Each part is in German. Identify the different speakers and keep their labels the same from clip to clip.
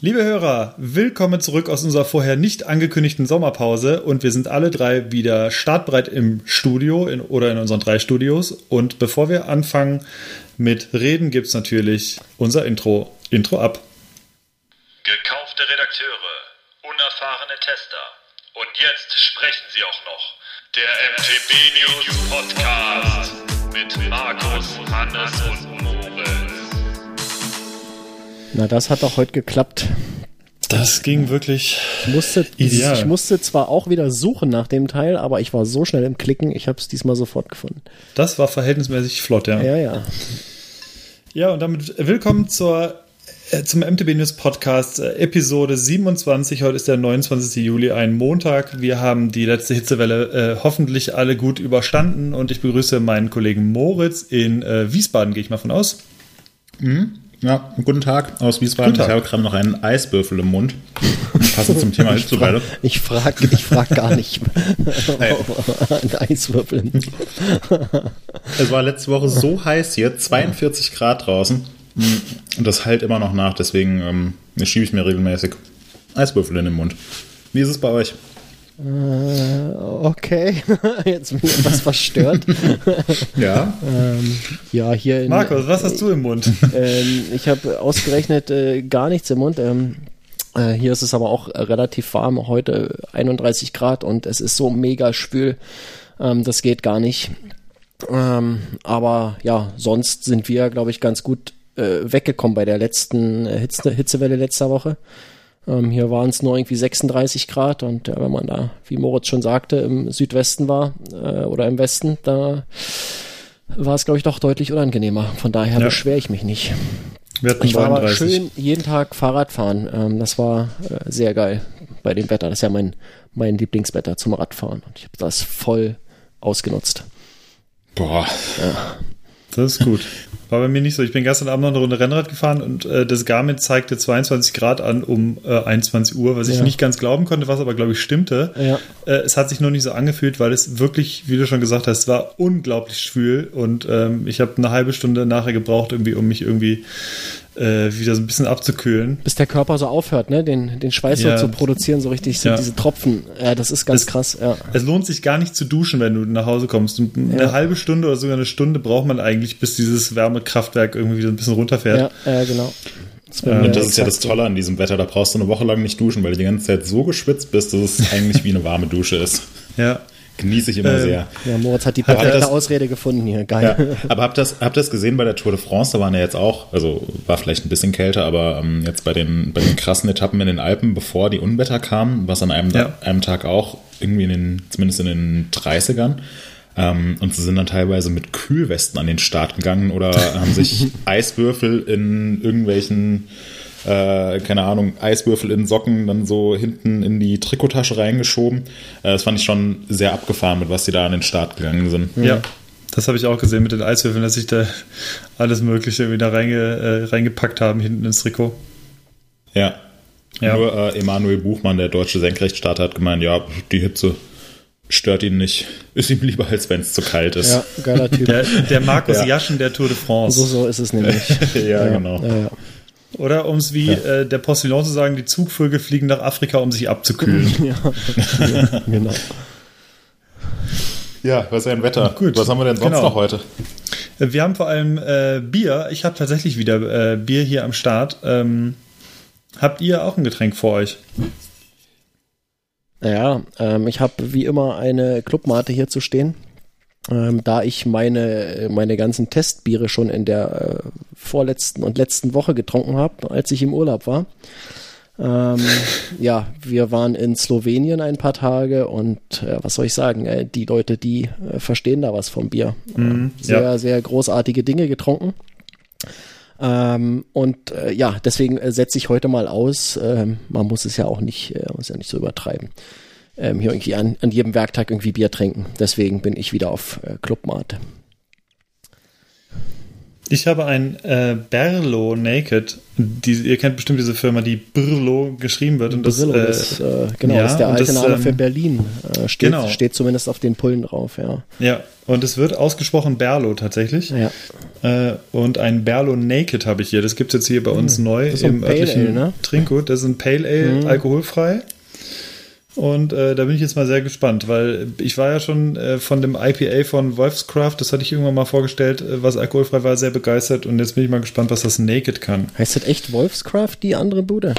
Speaker 1: Liebe Hörer, willkommen zurück aus unserer vorher nicht angekündigten Sommerpause und wir sind alle drei wieder startbereit im Studio in, oder in unseren drei Studios. Und bevor wir anfangen mit Reden, gibt es natürlich unser Intro. Intro ab.
Speaker 2: Gekaufte Redakteure, unerfahrene Tester. Und jetzt sprechen sie auch noch. Der MTB News Podcast mit Markus, Hannes und.
Speaker 3: Na, das hat doch heute geklappt.
Speaker 1: Das ging wirklich.
Speaker 3: Ich musste,
Speaker 1: Ideal.
Speaker 3: ich musste zwar auch wieder suchen nach dem Teil, aber ich war so schnell im Klicken, ich habe es diesmal sofort gefunden.
Speaker 1: Das war verhältnismäßig flott, ja.
Speaker 3: Ja, ja.
Speaker 1: Ja, und damit willkommen zur, äh, zum MTB News Podcast, äh, Episode 27. Heute ist der 29. Juli, ein Montag. Wir haben die letzte Hitzewelle äh, hoffentlich alle gut überstanden und ich begrüße meinen Kollegen Moritz in äh, Wiesbaden, gehe ich mal von aus.
Speaker 4: Ja, guten Tag aus Wiesbaden.
Speaker 1: Tag.
Speaker 4: Ich habe gerade noch einen Eiswürfel im Mund. Passend zum Thema Hitzewelle.
Speaker 3: Ich frage ich frag gar nicht. Ein Eiswürfel.
Speaker 4: Es war letzte Woche so heiß hier, 42 Grad draußen. Und das halt immer noch nach, deswegen ähm, schiebe ich mir regelmäßig Eiswürfel in den Mund. Wie ist es bei euch?
Speaker 3: Okay, jetzt bin ich etwas verstört.
Speaker 4: Ja.
Speaker 3: ähm, ja, hier in,
Speaker 1: Markus, was hast du im Mund?
Speaker 3: Ähm, ich habe ausgerechnet äh, gar nichts im Mund. Ähm, äh, hier ist es aber auch äh, relativ warm, heute 31 Grad und es ist so mega schwül. Ähm, das geht gar nicht. Ähm, aber ja, sonst sind wir, glaube ich, ganz gut äh, weggekommen bei der letzten äh, Hitze, Hitzewelle letzter Woche. Ähm, hier waren es nur irgendwie 36 Grad und äh, wenn man da, wie Moritz schon sagte, im Südwesten war äh, oder im Westen, da war es, glaube ich, doch deutlich unangenehmer. Von daher
Speaker 1: Ja.
Speaker 3: beschwere ich mich nicht.
Speaker 1: Wir hatten
Speaker 3: Ich war aber
Speaker 1: 32.
Speaker 3: schön jeden Tag Fahrrad fahren. Ähm, das war äh, sehr geil bei dem Wetter. Das ist ja mein, mein Lieblingswetter zum Radfahren. Und ich habe das voll ausgenutzt.
Speaker 4: Boah.
Speaker 1: Das ist gut. War bei mir nicht so. Ich bin gestern Abend noch eine Runde Rennrad gefahren und äh, das Garmin zeigte 22 Grad an um äh, 21 Uhr, was ich
Speaker 3: Ja.
Speaker 1: nicht ganz glauben konnte, was aber, glaube ich, stimmte.
Speaker 3: Ja.
Speaker 1: Äh, es hat sich nur nicht so angefühlt, weil es wirklich, wie du schon gesagt hast, es war unglaublich schwül und ähm, ich habe eine halbe Stunde nachher gebraucht, irgendwie, um mich irgendwie äh, wieder so ein bisschen abzukühlen.
Speaker 3: Bis der Körper so aufhört, ne, den, den Schweiß
Speaker 1: Ja.
Speaker 3: so zu produzieren, so richtig, so
Speaker 1: Ja.
Speaker 3: diese Tropfen. Ja, das ist ganz
Speaker 1: Das-
Speaker 3: krass, ja.
Speaker 1: Es lohnt sich gar nicht zu duschen, wenn du nach Hause kommst. Und Eine
Speaker 3: Ja.
Speaker 1: halbe Stunde oder sogar eine Stunde braucht man eigentlich, bis dieses Wärmekraftwerk irgendwie wieder ein bisschen runterfährt.
Speaker 3: Ja, ja genau. Das,
Speaker 1: Ja,
Speaker 4: Und das ist ja das Tolle an diesem Wetter. Da brauchst du eine Woche lang nicht duschen, weil du die ganze Zeit so geschwitzt bist, dass es eigentlich wie eine warme Dusche ist.
Speaker 1: Ja.
Speaker 4: Genieße ich immer
Speaker 1: Ähm,
Speaker 4: sehr.
Speaker 3: Ja, Moritz hat die perfekte
Speaker 4: das-
Speaker 3: Ausrede gefunden hier.
Speaker 4: Ja,
Speaker 3: Geil.
Speaker 4: aber habt ihr das, habt das gesehen bei der Tour de France? Da waren ja jetzt auch, also war vielleicht ein bisschen kälter, aber ähm, jetzt bei den, bei den krassen Etappen in den Alpen, bevor die Unwetter kamen, was an einem,
Speaker 1: Ja.
Speaker 4: einem Tag auch irgendwie in den, zumindest in den 30ern. Ähm, und sie sind dann teilweise mit Kühlwesten an den Start gegangen oder haben sich Eiswürfel in irgendwelchen, äh, keine Ahnung, Eiswürfel in Socken dann so hinten in die Trikottasche reingeschoben. Äh, das fand ich schon sehr abgefahren, mit was sie da an den Start gegangen sind.
Speaker 1: Ja, das habe ich auch gesehen mit den Eiswürfeln, dass sich da alles Mögliche wieder reinge, äh, reingepackt haben hinten ins Trikot.
Speaker 4: Ja.
Speaker 1: Ja.
Speaker 4: Nur äh, Emanuel Buchmann, der deutsche Senkrechtstarter, hat gemeint, ja, die Hitze stört ihn nicht. Ist ihm lieber, als wenn es zu kalt ist.
Speaker 3: Ja, geiler Typ.
Speaker 1: Der, der Markus
Speaker 4: Ja.
Speaker 1: Jaschen der Tour de France.
Speaker 3: So, so ist es nämlich.
Speaker 4: Ja, genau.
Speaker 3: Ja, ja.
Speaker 1: Oder um es wie äh, der Postillon zu sagen, die Zugvögel fliegen nach Afrika, um sich abzukühlen.
Speaker 3: ja. genau.
Speaker 4: Ja, was ist ein Wetter?
Speaker 1: Gut.
Speaker 4: Was haben wir denn sonst
Speaker 1: Genau.
Speaker 4: noch heute?
Speaker 1: Äh, Wir haben vor allem äh, Bier. Ich habe tatsächlich wieder äh, Bier hier am Start. Ähm, habt ihr auch ein Getränk vor euch?
Speaker 3: Ja, ähm, ich habe wie immer eine Clubmate hier zu stehen. Ähm, da ich meine, meine ganzen Testbiere schon in der äh, vorletzten und letzten Woche getrunken habe, als ich im Urlaub war. Ähm, ja, wir waren in Slowenien ein paar Tage und äh, was soll ich sagen, äh, die Leute, die äh, verstehen da was vom Bier.
Speaker 1: Mhm,
Speaker 3: äh, sehr,
Speaker 1: ja.
Speaker 3: sehr großartige Dinge getrunken. Ähm, und äh, ja, deswegen äh, setze ich heute mal aus. Ähm, man muss es ja auch nicht, äh, muss ja nicht so übertreiben. Ähm, hier irgendwie an, an jedem Werktag irgendwie Bier trinken. Deswegen bin ich wieder auf äh, Clubmate.
Speaker 1: Ich habe ein äh, Berlo Naked. Die, ihr kennt bestimmt diese Firma, die Brillo geschrieben wird. Und das,
Speaker 3: Brillo,
Speaker 1: äh,
Speaker 3: das, äh, genau,
Speaker 1: ja,
Speaker 3: das ist der alte
Speaker 1: das,
Speaker 3: Name für
Speaker 1: ähm,
Speaker 3: Berlin. Äh, steht,
Speaker 1: genau.
Speaker 3: steht zumindest auf den Pullen drauf, ja.
Speaker 1: Ja, und es wird ausgesprochen Berlo tatsächlich.
Speaker 3: Ja.
Speaker 1: Äh, und ein Berlo Naked habe ich hier. Das gibt es jetzt hier bei uns neu
Speaker 3: Hm. ist so ein
Speaker 1: im
Speaker 3: Pale
Speaker 1: örtlichen
Speaker 3: Ale, ne?
Speaker 1: Trinkgut. Das ist ein Pale Ale, alkoholfrei. Und äh, da bin ich jetzt mal sehr gespannt, weil ich war ja schon äh, von dem IPA von Wolfscraft, das hatte ich irgendwann mal vorgestellt, äh, was alkoholfrei war, sehr begeistert. Und jetzt bin ich mal gespannt, was das Naked kann.
Speaker 3: Heißt das echt Wolfscraft, die andere Bude?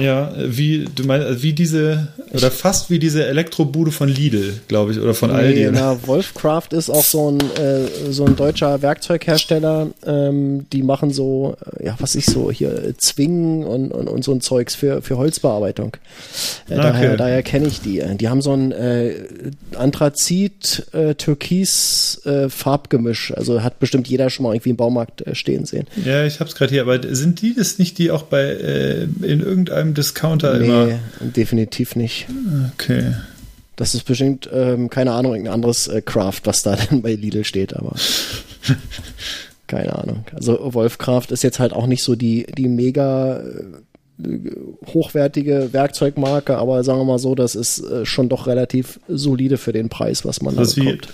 Speaker 1: Ja, wie du meinst, wie diese, oder fast wie diese Elektrobude von Lidl, glaube ich, oder von Aldi.
Speaker 3: Nee,
Speaker 1: oder?
Speaker 3: na, Wolfcraft ist auch so ein, äh, so ein deutscher Werkzeughersteller. Ähm, die machen so, äh, ja, was ich so hier, äh, Zwingen und, und, und so ein Zeugs für, für Holzbearbeitung. Äh,
Speaker 1: Ah,
Speaker 3: Daher,
Speaker 1: okay.
Speaker 3: daher kenne ich die. Die haben so ein äh, Anthrazit, äh, Türkis äh, Farbgemisch. Also hat bestimmt jeder schon mal irgendwie im Baumarkt äh, stehen sehen.
Speaker 1: Ja, ich hab's gerade hier, aber sind die das nicht, die auch bei äh, in irgendeinem Discounter immer?
Speaker 3: Nee, definitiv nicht.
Speaker 1: Okay.
Speaker 3: Das ist bestimmt, ähm, keine Ahnung, irgendein anderes äh, Craft, was da dann bei Lidl steht, aber keine Ahnung. Also Wolfcraft ist jetzt halt auch nicht so die, die mega äh, hochwertige Werkzeugmarke, aber sagen wir mal so, das ist äh, schon doch relativ solide für den Preis, was man da
Speaker 1: Das ist wie
Speaker 3: bekommt.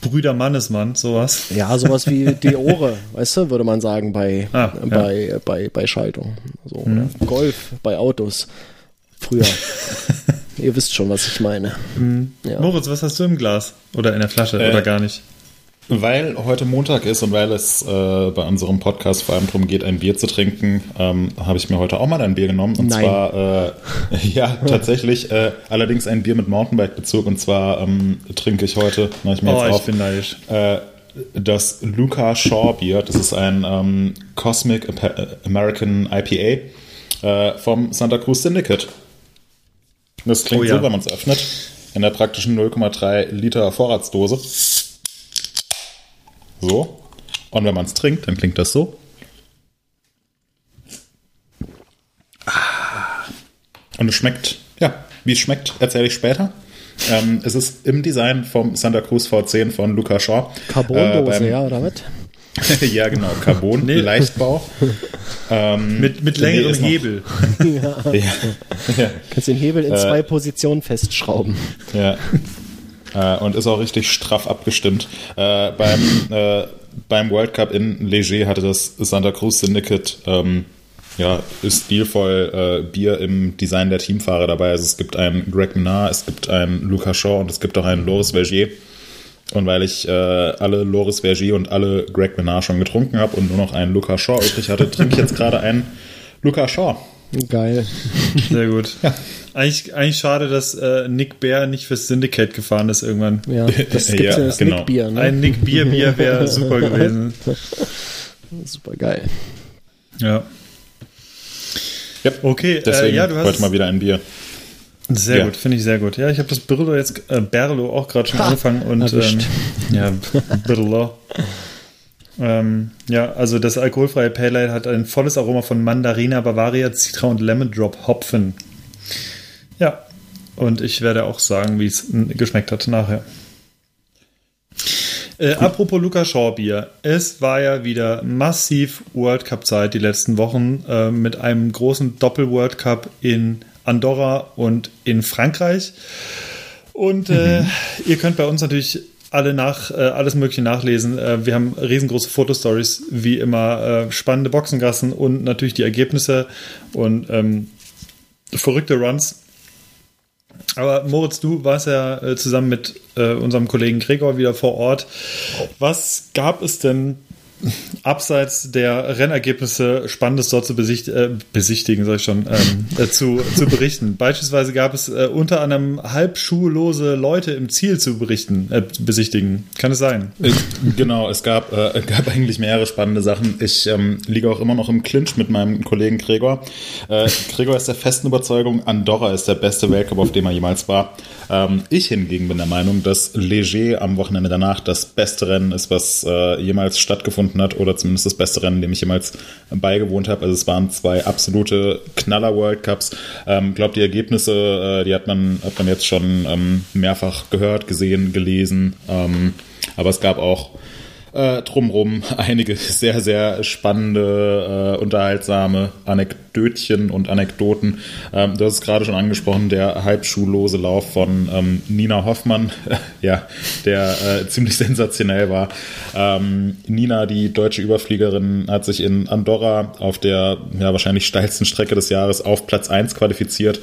Speaker 1: Brüder Mannesmann, sowas.
Speaker 3: Ja, sowas wie Deore, weißt du, würde man sagen bei,
Speaker 1: Ah, ja. Mhm.
Speaker 3: bei, bei, bei Schaltung. So, oder Golf bei Autos. Früher. Ihr wisst schon, was ich meine.
Speaker 1: Mhm.
Speaker 3: Ja.
Speaker 1: Moritz, was hast du im Glas? Oder in der Flasche?
Speaker 4: Äh,
Speaker 1: oder gar nicht?
Speaker 4: Weil heute Montag ist und weil es äh, bei unserem Podcast vor allem darum geht, ein Bier zu trinken, ähm, habe ich mir heute auch mal ein Bier genommen. Und
Speaker 3: Nein.
Speaker 4: zwar, äh, ja, tatsächlich, äh, allerdings ein Bier mit Mountainbike-Bezug. Und zwar ähm, trinke ich heute, mache ich mir
Speaker 1: Oh,
Speaker 4: jetzt
Speaker 1: ich
Speaker 4: auf,
Speaker 1: bin neidisch.
Speaker 4: äh, das Luca Shaw Bier. Das ist ein ähm, Cosmic Apa- American IPA äh, vom Santa Cruz Syndicate. Das klingt
Speaker 1: Oh ja.
Speaker 4: so, wenn man es öffnet. In der praktischen 0,3 Liter Vorratsdose. So. Und wenn man es trinkt, dann klingt das so. Ah. Und es schmeckt, ja, wie es schmeckt, erzähle ich später. Ähm, es ist im Design vom Santa Cruz V10 von Luca Shaw.
Speaker 3: Carbondose,
Speaker 4: Äh,
Speaker 3: ja, oder was?
Speaker 4: ja, genau, Carbon,
Speaker 1: Nee.
Speaker 4: Leichtbau. ähm,
Speaker 1: Mit, mit
Speaker 4: nee,
Speaker 1: längerem
Speaker 4: noch-
Speaker 1: Hebel.
Speaker 4: Ja, ja,
Speaker 3: Kannst den Hebel
Speaker 4: Äh.
Speaker 3: in zwei Positionen festschrauben.
Speaker 4: ja. Äh, und ist auch richtig straff abgestimmt. Äh, beim, äh, beim World Cup in Leger hatte das Santa Cruz Syndicate ähm, ja, ist stilvoll äh, Bier im Design der Teamfahrer dabei. Also es gibt einen Greg Minard, es gibt einen Luca Shaw und es gibt auch einen Loris Vergier. Und weil ich äh, alle Loris Vergier und alle Greg Minard schon getrunken habe und nur noch einen Luca Shaw übrig hatte, trinke ich jetzt gerade einen Luca Shaw.
Speaker 3: Geil.
Speaker 1: Sehr gut. Eigentlich, eigentlich schade, dass äh, Nick Bear nicht fürs Syndicate gefahren ist irgendwann.
Speaker 3: Ja, das gibt's
Speaker 4: Ja,
Speaker 3: ja, das
Speaker 4: genau.
Speaker 3: Nickbier, ne?
Speaker 1: Ein Nick Bier Bier wäre super gewesen.
Speaker 3: Super geil.
Speaker 1: Ja.
Speaker 4: Ja,
Speaker 1: Okay,
Speaker 4: deswegen
Speaker 1: äh, ja, du hast
Speaker 4: heute mal wieder ein Bier.
Speaker 1: Sehr
Speaker 4: Ja.
Speaker 1: gut, finde ich sehr gut. Ja, ich habe das Brillo jetzt, äh, Berlo auch gerade schon angefangen und ähm, ja, Brillo. Ähm, ja, also das alkoholfreie Pale Ale hat ein volles Aroma von Mandarina, Bavaria, Citra und Lemon Drop Hopfen. Ja, und ich werde auch sagen, wie es geschmeckt hat nachher. Äh, apropos Luca Shaw Bier. Es war ja wieder massiv World Cup Zeit die letzten Wochen äh, mit einem großen Doppel World Cup in Andorra und in Frankreich. Und äh, ihr könnt bei uns natürlich alle nach, äh, alles Mögliche nachlesen. Äh, wir haben riesengroße Fotostories, wie immer, äh, spannende Boxengassen und natürlich die Ergebnisse und ähm, verrückte Runs. Aber Moritz, du warst ja äh, zusammen mit äh, unserem Kollegen Gregor wieder vor Ort. Was gab es denn abseits der Rennergebnisse Spannendes dort zu besicht, äh, besichtigen, soll ich schon, ähm, äh, zu, zu berichten? Beispielsweise gab es äh, unter anderem halbschuhlose Leute im Ziel zu berichten, äh, besichtigen. Kann es sein?
Speaker 4: Äh, Genau, es gab, äh, gab eigentlich mehrere spannende Sachen. Ich ähm, liege auch immer noch im Clinch mit meinem Kollegen Gregor. Äh, Gregor ist der festen Überzeugung, Andorra ist der beste Weltcup, auf dem er jemals war. Ähm, ich hingegen bin der Meinung, dass Leger am Wochenende danach das beste Rennen ist, was jemals stattgefunden hat, oder zumindest das beste Rennen, dem ich jemals beigewohnt habe. Also es waren zwei absolute Knaller-World Cups. Ähm, glaube die Ergebnisse, äh, die hat man, hat man jetzt schon ähm, mehrfach gehört, gesehen, gelesen. Ähm, aber es gab auch äh, drumrum einige sehr, sehr spannende, äh, unterhaltsame Anekdötchen und Anekdoten. Ähm, du hast es gerade schon angesprochen, der halbschuhlose Lauf von ähm, Nina Hoffmann, ja, der äh, ziemlich sensationell war. Ähm, Nina, die deutsche Überfliegerin, hat sich in Andorra auf der ja, wahrscheinlich steilsten Strecke des Jahres auf Platz 1 qualifiziert.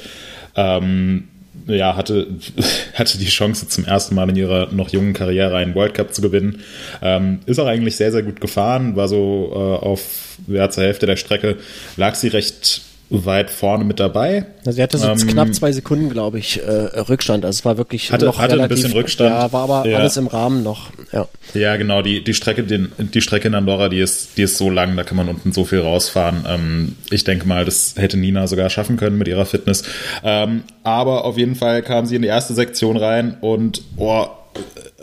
Speaker 4: Ähm, ja, hatte, hatte die Chance zum ersten Mal in ihrer noch jungen Karriere einen World Cup zu gewinnen. Ähm, ist auch eigentlich sehr, sehr gut gefahren, war so äh, auf ja, zur Hälfte der Strecke, lag sie recht weit vorne mit dabei.
Speaker 3: Also sie hatte so ähm, knapp zwei Sekunden, glaube ich, äh, Rückstand. Also es war wirklich
Speaker 4: hatte,
Speaker 3: noch
Speaker 4: hatte
Speaker 3: relativ,
Speaker 4: ein bisschen Rückstand.
Speaker 3: Ja, war aber ja. alles im Rahmen noch. Ja,
Speaker 4: ja genau. Die, die Strecke, die, die Strecke in Andorra, die ist, die ist so lang, da kann man unten so viel rausfahren. Ähm, ich denke mal, das hätte Nina sogar schaffen können mit ihrer Fitness. Ähm, aber auf jeden Fall kam sie in die erste Sektion rein und oh,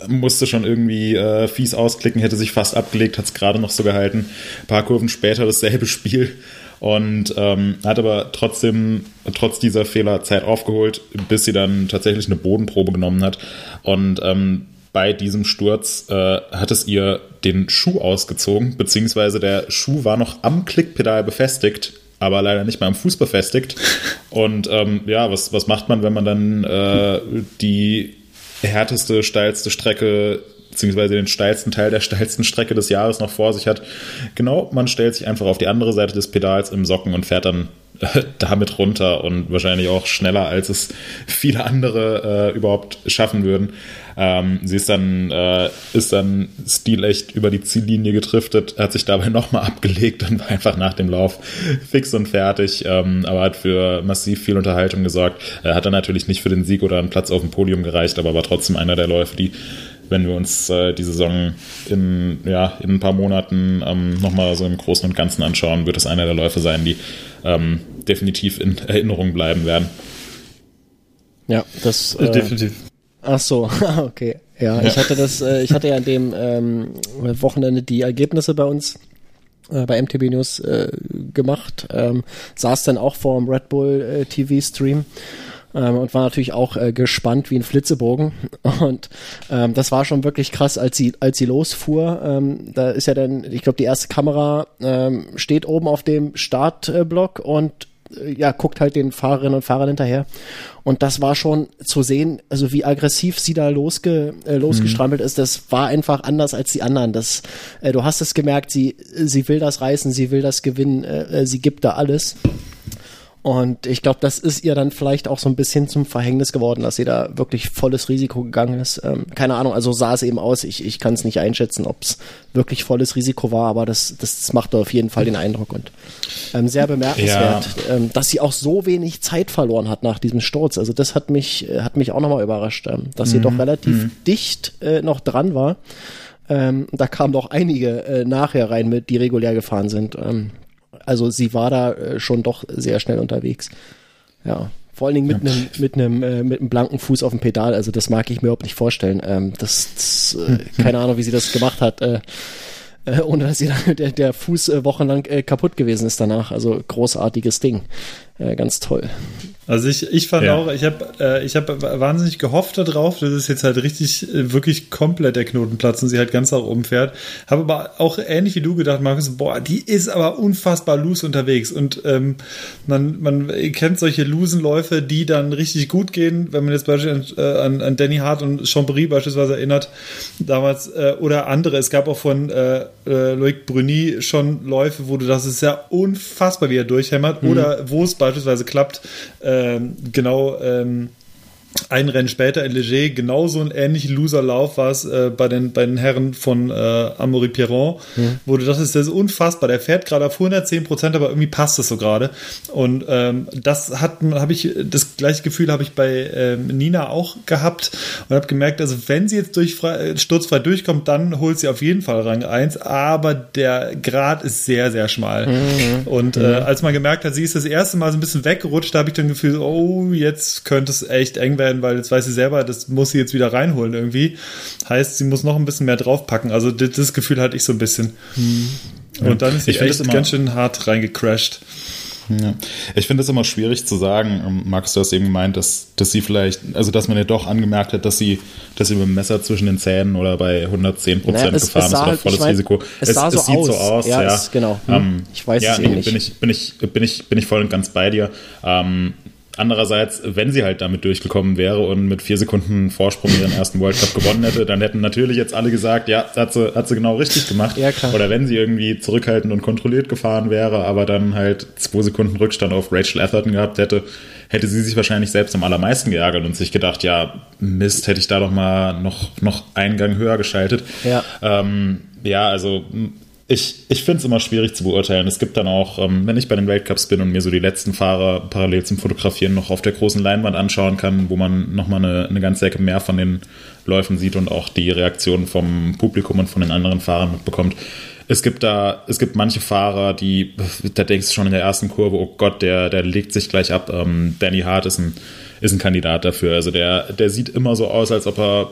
Speaker 4: musste schon irgendwie äh, fies ausklicken, hätte sich fast abgelegt, hat es gerade noch so gehalten. Ein paar Kurven später dasselbe Spiel und ähm, hat aber trotzdem, trotz dieser Fehler Zeit aufgeholt, bis sie dann tatsächlich eine Bodenprobe genommen hat. Und ähm, bei diesem Sturz äh, hat es ihr den Schuh ausgezogen, beziehungsweise der Schuh war noch am Klickpedal befestigt, aber leider nicht mal am Fuß befestigt. Und ähm, ja, was, was macht man, wenn man dann äh, die härteste, steilste Strecke beziehungsweise den steilsten Teil der steilsten Strecke des Jahres noch vor sich hat. Genau, man stellt sich einfach auf die andere Seite des Pedals im Socken und fährt dann äh, damit runter und wahrscheinlich auch schneller, als es viele andere äh, überhaupt schaffen würden. Ähm, sie ist dann, äh, ist dann stilecht über die Ziellinie getriftet, hat sich dabei nochmal abgelegt und war einfach nach dem Lauf fix und fertig, ähm, aber hat für massiv viel Unterhaltung gesorgt. Er hat dann natürlich nicht für den Sieg oder einen Platz auf dem Podium gereicht, aber war trotzdem einer der Läufe, die wenn wir uns äh, die Saison in, ja, in ein paar Monaten ähm, nochmal so im Großen und Ganzen anschauen, wird es einer der Läufe sein, die ähm, definitiv in Erinnerung bleiben werden.
Speaker 3: Ja, das äh, definitiv. Ach so, okay. Ja, ja, ich hatte das, äh, ich hatte ja an dem ähm, Wochenende die Ergebnisse bei uns äh, bei MTB News äh, gemacht, ähm, saß dann auch vor dem Red Bull äh, TV Stream ähm, und war natürlich auch äh, gespannt wie ein Flitzebogen. Und ähm, das war schon wirklich krass, als sie, als sie losfuhr. Ähm, da ist ja dann, ich glaube, die erste Kamera ähm, steht oben auf dem Startblock und äh, ja, guckt halt den Fahrerinnen und Fahrern hinterher. Und das war schon zu sehen, also wie aggressiv sie da losge, äh, losgestrampelt mhm. ist, das war einfach anders als die anderen. Das, äh, du hast es gemerkt, sie, sie will das reißen, sie will das gewinnen, äh, äh sie gibt da alles. Und ich glaube, das ist ihr dann vielleicht auch so ein bisschen zum Verhängnis geworden, dass sie da wirklich volles Risiko gegangen ist. Ähm, keine Ahnung, also sah es eben aus. Ich, ich kann es nicht einschätzen, ob es wirklich volles Risiko war, aber das, das, das macht auf jeden Fall den Eindruck. Und ähm, sehr bemerkenswert, ja. ähm, dass sie auch so wenig Zeit verloren hat nach diesem Sturz. Also das hat mich, äh, hat mich auch nochmal überrascht, ähm, dass mhm. sie doch relativ mhm. dicht äh, noch dran war. Ähm, da kamen doch einige äh, nachher rein, mit, die regulär gefahren sind. Also sie war da äh, schon doch sehr schnell unterwegs. Ja. Vor allen Dingen mit einem mit einem äh, mit einem blanken Fuß auf dem Pedal. Also das mag ich mir überhaupt nicht vorstellen. Ähm, das, das äh, keine Ahnung, wie sie das gemacht hat. Äh, äh, ohne dass ihr der, der Fuß äh, wochenlang äh, kaputt gewesen ist danach. Also großartiges Ding. Äh, ganz toll.
Speaker 1: Also ich, ich fand ja. auch, ich habe äh, ich hab wahnsinnig gehofft darauf, dass es jetzt halt richtig, äh, wirklich komplett der Knoten platzt und sie halt ganz nach oben fährt. Habe aber auch ähnlich wie du gedacht, Markus, boah, die ist aber unfassbar loose unterwegs. Und ähm, man, man kennt solche losen Läufe, die dann richtig gut gehen, wenn man jetzt beispielsweise äh, an, an Danny Hart und Chambry beispielsweise erinnert, damals, äh, oder andere. Es gab auch von äh, äh, Loic Bruni schon Läufe, wo du das ist ja unfassbar, wie er durchhämmert, mhm. oder wo es beispielsweise klappt, äh, ähm, genau ähm, ein Rennen später in Leger genauso ein ähnlichen Loserlauf war es äh, bei, den, bei den Herren von äh, Amaury Piron, mhm. wo du dachtest, das ist unfassbar. Der fährt gerade auf 110 Prozent, aber irgendwie passt es so gerade. Und ähm, das hat habe ich das gleiche Gefühl habe ich bei ähm, Nina auch gehabt und habe gemerkt, also wenn sie jetzt durch frei, sturzfrei durchkommt, dann holt sie auf jeden Fall Rang 1, aber der Grad ist sehr, sehr schmal. Mhm. Und äh, mhm. als man gemerkt hat, sie ist das erste Mal so ein bisschen weggerutscht, da habe ich dann Gefühl, oh, jetzt könnte es echt eng werden werden, weil jetzt weiß sie selber, das muss sie jetzt wieder reinholen irgendwie. Heißt, sie muss noch ein bisschen mehr draufpacken. Also das, das Gefühl hatte ich so ein bisschen. Mhm. Und dann ist sie echt ganz schön hart reingecrashed.
Speaker 4: Ja. Ich finde es immer schwierig zu sagen. Ähm, Markus, du hast eben gemeint, dass, dass sie vielleicht, also dass man ja doch angemerkt hat, dass sie, dass sie mit dem Messer zwischen den Zähnen oder bei 110 Prozent naja, gefahren ist oder
Speaker 3: halt,
Speaker 4: volles
Speaker 3: ich mein,
Speaker 4: Risiko.
Speaker 3: Es, es, sah so, es sieht aus. so aus. Ja,
Speaker 4: ja.
Speaker 3: Es, genau. Hm. Ähm, ich weiß
Speaker 4: ja,
Speaker 3: es eben nicht.
Speaker 4: Bin ich, bin, ich, bin, ich, bin ich voll und ganz bei dir. Ähm, Andererseits, wenn sie halt damit durchgekommen wäre und mit vier Sekunden Vorsprung ihren ersten World Cup gewonnen hätte, dann hätten natürlich jetzt alle gesagt, ja, hat sie, hat sie genau richtig gemacht.
Speaker 3: Ja, klar.
Speaker 4: Oder wenn sie irgendwie zurückhaltend und kontrolliert gefahren wäre, aber dann halt zwei Sekunden Rückstand auf Rachel Atherton gehabt hätte, hätte sie sich wahrscheinlich selbst am allermeisten geärgert und sich gedacht, ja, Mist, hätte ich da doch mal noch, noch einen Gang höher geschaltet.
Speaker 3: Ja.
Speaker 4: Ähm, ja, also ich, ich finde es immer schwierig zu beurteilen. Es gibt dann auch, ähm, wenn ich bei den Weltcups bin und mir so die letzten Fahrer parallel zum Fotografieren noch auf der großen Leinwand anschauen kann, wo man nochmal eine, eine ganze Ecke mehr von den Läufen sieht und auch die Reaktionen vom Publikum und von den anderen Fahrern mitbekommt. Es gibt da, es gibt manche Fahrer, die, da denkst du schon in der ersten Kurve, oh Gott, der, der legt sich gleich ab. Ähm, Danny Hart ist ein, ist ein Kandidat dafür. Also der, der sieht immer so aus, als ob er,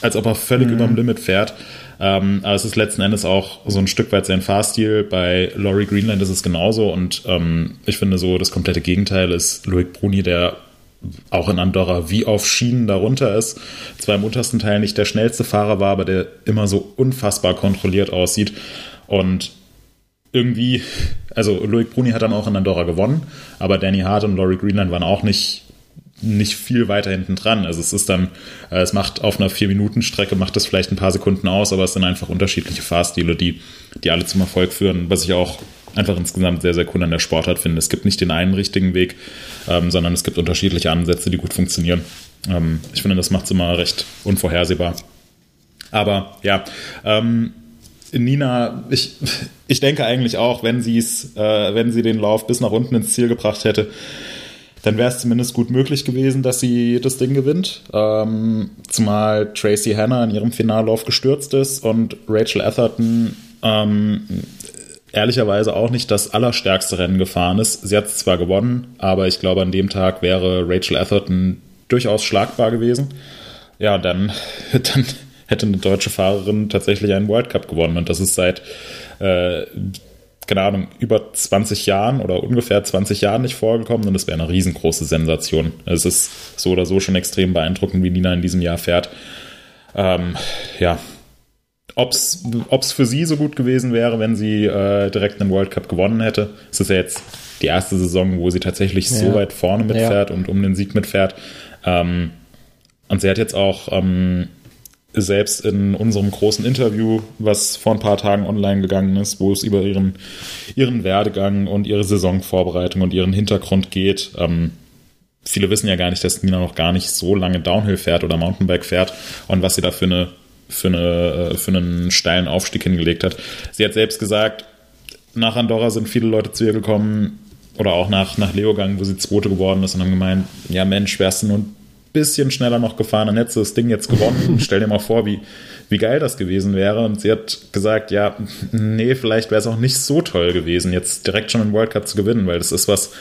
Speaker 4: als ob er völlig mhm. überm Limit fährt. Ähm, aber es ist letzten Endes auch so ein Stück weit sein Fahrstil. Bei Laurie Greenland ist es genauso und ähm, ich finde so das komplette Gegenteil ist Loic Bruni, der auch in Andorra wie auf Schienen darunter ist. Zwar im untersten Teil nicht der schnellste Fahrer war, aber der immer so unfassbar kontrolliert aussieht. Und irgendwie, also Loic Bruni hat dann auch in Andorra gewonnen, aber Danny Hart und Laurie Greenland waren auch nicht nicht viel weiter hinten dran. Also es ist dann, äh, es macht auf einer vier Minuten Strecke macht das vielleicht ein paar Sekunden aus, aber es sind einfach unterschiedliche Fahrstile, die, die alle zum Erfolg führen, was ich auch einfach insgesamt sehr, sehr cool an der Sportart finde. Es gibt nicht den einen richtigen Weg, ähm, sondern es gibt unterschiedliche Ansätze, die gut funktionieren. Ähm, ich finde, das macht es immer recht unvorhersehbar. Aber ja, ähm, Nina, ich, ich denke eigentlich auch, wenn sie es, äh, wenn sie den Lauf bis nach unten ins Ziel gebracht hätte, dann wäre es zumindest gut möglich gewesen, dass sie das Ding gewinnt. Ähm, zumal Tracy Hanna in ihrem Finallauf gestürzt ist und Rachel Atherton ähm, ehrlicherweise auch nicht das allerstärkste Rennen gefahren ist. Sie hat es zwar gewonnen, aber ich glaube, an dem Tag wäre Rachel Atherton durchaus schlagbar gewesen. Ja, dann, dann hätte eine deutsche Fahrerin tatsächlich einen World Cup gewonnen und das ist seit äh, keine Ahnung, über 20 Jahren oder ungefähr 20 Jahren nicht vorgekommen und es wäre eine riesengroße Sensation. Es ist so oder so schon extrem beeindruckend, wie Nina in diesem Jahr fährt. Ähm, ja, ob es für sie so gut gewesen wäre, wenn sie äh, direkt einen World Cup gewonnen hätte. Es ist ja jetzt die erste Saison, wo sie tatsächlich ja. so weit vorne mitfährt ja. und um den Sieg mitfährt. Ähm, und sie hat jetzt auch ähm, selbst in unserem großen Interview, was vor ein paar Tagen online gegangen ist, wo es über ihren, ihren Werdegang und ihre Saisonvorbereitung und ihren Hintergrund geht. Ähm, viele wissen ja gar nicht, dass Nina noch gar nicht so lange Downhill fährt oder Mountainbike fährt und was sie da für, eine, für, eine, äh, für einen steilen Aufstieg hingelegt hat. Sie hat selbst gesagt, nach Andorra sind viele Leute zu ihr gekommen oder auch nach, nach Leogang, wo sie Zweite geworden ist und haben gemeint, ja Mensch, wärst du nur ein bisschen schneller noch gefahren, dann hättest du das Ding jetzt gewonnen. Stell dir mal vor, wie, wie geil das gewesen wäre. Und sie hat gesagt, ja, nee, vielleicht wäre es auch nicht so toll gewesen, jetzt direkt schon einen World Cup zu gewinnen, weil das ist was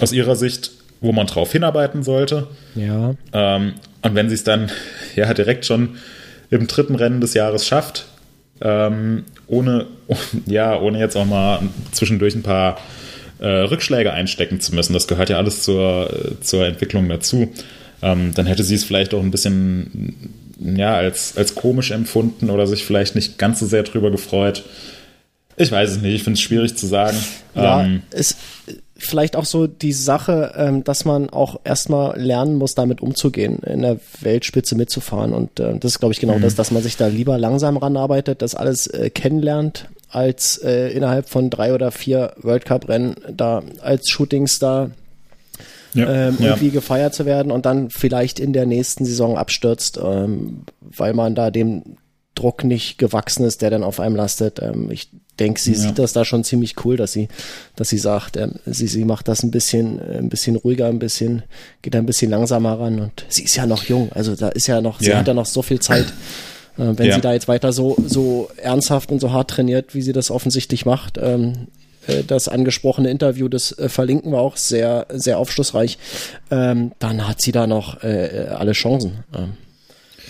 Speaker 4: aus ihrer Sicht, wo man drauf hinarbeiten sollte.
Speaker 3: Ja.
Speaker 4: Ähm, und wenn sie es dann ja direkt schon im dritten Rennen des Jahres schafft, ähm, ohne, ja, ohne jetzt auch mal zwischendurch ein paar äh, Rückschläge einstecken zu müssen. Das gehört ja alles zur, zur Entwicklung dazu ähm, dann hätte sie es vielleicht auch ein bisschen ja, als, als komisch empfunden oder sich vielleicht nicht ganz so sehr drüber gefreut. Ich weiß es nicht, ich finde es schwierig zu sagen.
Speaker 3: Ja, ähm, ist vielleicht auch so die Sache, ähm, dass man auch erstmal lernen muss, damit umzugehen, in der Weltspitze mitzufahren. Und äh, das ist, glaube ich, genau mhm. das, dass man sich da lieber langsam ranarbeitet, das alles äh, kennenlernt, als äh, innerhalb von drei oder vier World Cup-Rennen da als Shootingstar ja, ähm, irgendwie ja. gefeiert zu werden und dann vielleicht in der nächsten Saison abstürzt, ähm, weil man da dem Druck nicht gewachsen ist, der dann auf einem lastet. Ähm, ich denke, sie ja. sieht das da schon ziemlich cool, dass sie, dass sie sagt, ähm, sie, sie macht das ein bisschen, äh, ein bisschen ruhiger, ein bisschen, geht da ein bisschen langsamer ran und sie ist ja noch jung, also da ist ja noch, sie hat ja noch so viel Zeit. Äh, wenn sie da jetzt weiter so, so ernsthaft und so hart trainiert, wie sie das offensichtlich macht, ähm, äh, das angesprochene Interview, das äh, verlinken wir auch, sehr, sehr aufschlussreich, ähm, dann hat sie da noch äh, alle Chancen. Ähm.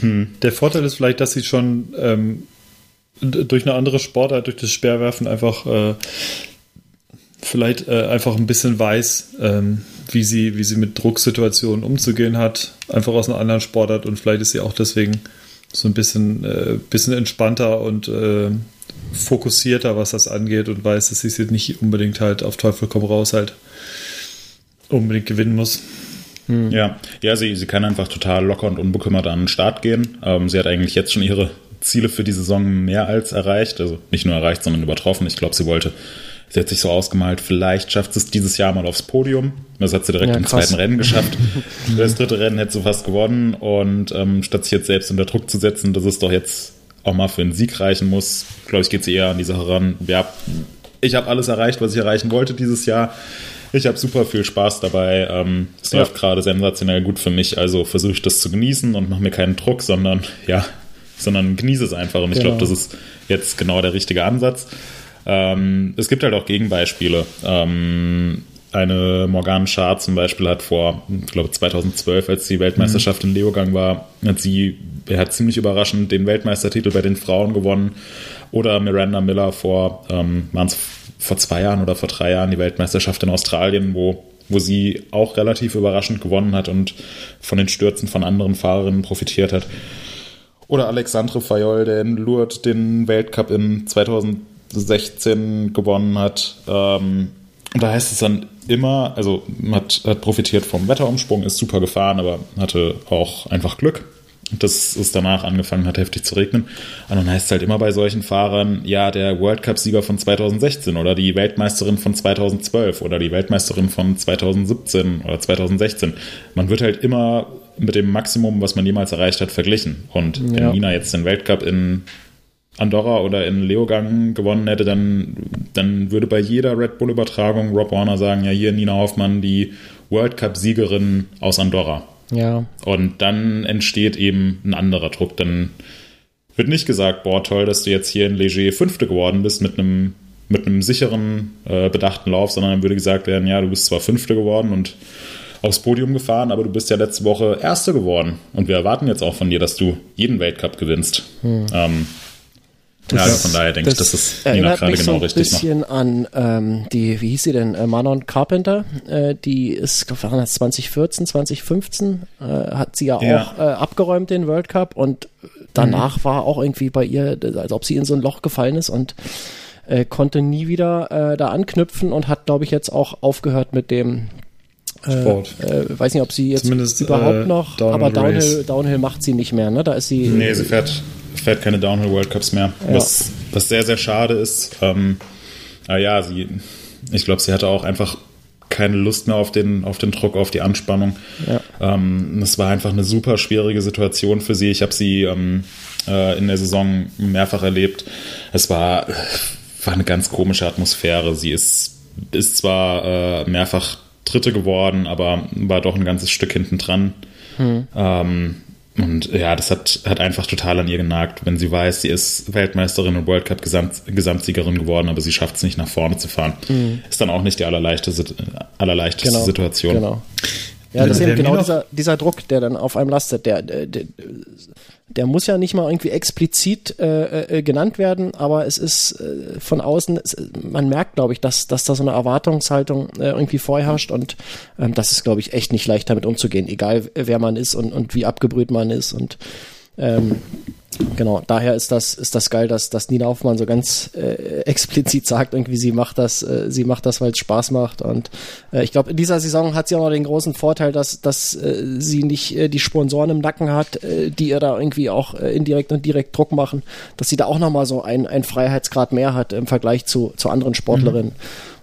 Speaker 1: Hm. Der Vorteil ist vielleicht, dass sie schon ähm, durch eine andere Sportart, durch das Speerwerfen einfach äh, vielleicht äh, einfach ein bisschen weiß, ähm, wie, sie, wie sie mit Drucksituationen umzugehen hat, einfach aus einer anderen Sportart und vielleicht ist sie auch deswegen so ein bisschen, äh, bisschen entspannter und äh, fokussierter, was das angeht und weiß, dass sie es nicht unbedingt halt auf Teufel komm raus halt unbedingt gewinnen muss.
Speaker 4: Hm. Ja, ja sie, sie kann einfach total locker und unbekümmert an den Start gehen. Ähm, sie hat eigentlich jetzt schon ihre Ziele für die Saison mehr als erreicht. Also nicht nur erreicht, sondern übertroffen. Ich glaube, sie wollte, sie hat sich so ausgemalt, vielleicht schafft sie es dieses Jahr mal aufs Podium. Das hat sie direkt ja, im zweiten Rennen geschafft. das dritte Rennen hätte sie fast gewonnen. Und ähm, statt sich jetzt selbst unter Druck zu setzen, dass es doch jetzt auch mal für einen Sieg reichen muss, glaube ich, geht sie eher an die Sache ran. Ja, ich habe alles erreicht, was ich erreichen wollte dieses Jahr ich habe super viel Spaß dabei. Ähm, es ja. läuft gerade sensationell gut für mich. Also versuche ich das zu genießen und mache mir keinen Druck, sondern ja, sondern genieße es einfach. Und ich genau. glaube, das ist jetzt genau der richtige Ansatz. Ähm, es gibt halt auch Gegenbeispiele. Ähm, eine Morgane Schar zum Beispiel hat vor, ich glaube 2012, als die Weltmeisterschaft mhm. in Leogang war, hat sie, er hat ziemlich überraschend den Weltmeistertitel bei den Frauen gewonnen. Oder Miranda Miller vor, ähm, vor zwei Jahren oder vor drei Jahren die Weltmeisterschaft in Australien, wo, wo sie auch relativ überraschend gewonnen hat und von den Stürzen von anderen Fahrerinnen profitiert hat. Oder Alexandre Fayol, der in Lourdes den Weltcup in 2016 gewonnen hat. Ähm, da heißt es dann immer, also hat, hat profitiert vom Wetterumsprung, ist super gefahren, aber hatte auch einfach Glück dass es danach angefangen hat, heftig zu regnen. Und dann heißt es halt immer bei solchen Fahrern, ja, der World Cup-Sieger von 2016 oder die Weltmeisterin von 2012 oder die Weltmeisterin von 2017 oder 2016. Man wird halt immer mit dem Maximum, was man jemals erreicht hat, verglichen. Und ja. wenn Nina jetzt den Weltcup in Andorra oder in Leogang gewonnen hätte, dann, dann würde bei jeder Red Bull-Übertragung Rob Warner sagen, ja, hier Nina Hoffmann, die World Cup-Siegerin aus Andorra.
Speaker 3: Ja.
Speaker 4: Und dann entsteht eben ein anderer Druck. Dann wird nicht gesagt, boah, toll, dass du jetzt hier in Leger Fünfte geworden bist mit einem, mit einem sicheren, äh, bedachten Lauf, sondern dann würde gesagt werden, ja, du bist zwar Fünfte geworden und aufs Podium gefahren, aber du bist ja letzte Woche Erste geworden. Und wir erwarten jetzt auch von dir, dass du jeden Weltcup gewinnst. Hm. Ähm, das, ja, von daher denke ich, dass es Nina gerade genau so richtig
Speaker 3: macht. ein bisschen an ähm, die, wie hieß sie denn, äh, Manon Carpenter, äh, die ist, glaube ich, 2014, 2015, äh, hat sie ja, ja. auch äh, abgeräumt den World Cup und danach mhm. war auch irgendwie bei ihr, als ob sie in so ein Loch gefallen ist und äh, konnte nie wieder äh, da anknüpfen und hat, glaube ich, jetzt auch aufgehört mit dem Sport. Äh, weiß nicht, ob sie jetzt Zumindest, überhaupt noch, Downhill aber Downhill, Downhill macht sie nicht mehr, ne? Da ist sie.
Speaker 4: Nee, sie fährt fährt keine Downhill World Cups mehr, ja. was, was sehr, sehr schade ist. Ähm, aber ja, sie, ich glaube, sie hatte auch einfach keine Lust mehr auf den, auf den Druck, auf die Anspannung. Ja. Ähm, das war einfach eine super schwierige Situation für sie. Ich habe sie ähm, äh, in der Saison mehrfach erlebt. Es war, war eine ganz komische Atmosphäre. Sie ist, ist zwar äh, mehrfach Dritte geworden, aber war doch ein ganzes Stück hinten dran. Hm. Ähm, und ja, das hat, hat einfach total an ihr genagt, wenn sie weiß, sie ist Weltmeisterin und World Cup Gesamt, Gesamtsiegerin geworden, aber sie schafft es nicht nach vorne zu fahren. Mhm. Ist dann auch nicht die allerleichteste, allerleichteste genau, Situation. Genau.
Speaker 3: Ja, das ist eben genau dieser, dieser Druck, der dann auf einem lastet. Der, der, der muss ja nicht mal irgendwie explizit äh, äh, genannt werden, aber es ist äh, von außen, es, man merkt, glaube ich, dass, dass da so eine Erwartungshaltung äh, irgendwie vorherrscht und ähm, das ist, glaube ich, echt nicht leicht damit umzugehen, egal wer man ist und, und wie abgebrüht man ist und ähm, Genau, daher ist das, ist das geil, dass, dass Nina Hoffmann so ganz äh, explizit sagt, irgendwie sie macht das, äh, sie macht das, weil es Spaß macht. Und äh, ich glaube, in dieser Saison hat sie auch noch den großen Vorteil, dass, dass äh, sie nicht äh, die Sponsoren im Nacken hat, äh, die ihr da irgendwie auch äh, indirekt und direkt Druck machen, dass sie da auch nochmal so ein, ein Freiheitsgrad mehr hat im Vergleich zu, zu anderen Sportlerinnen.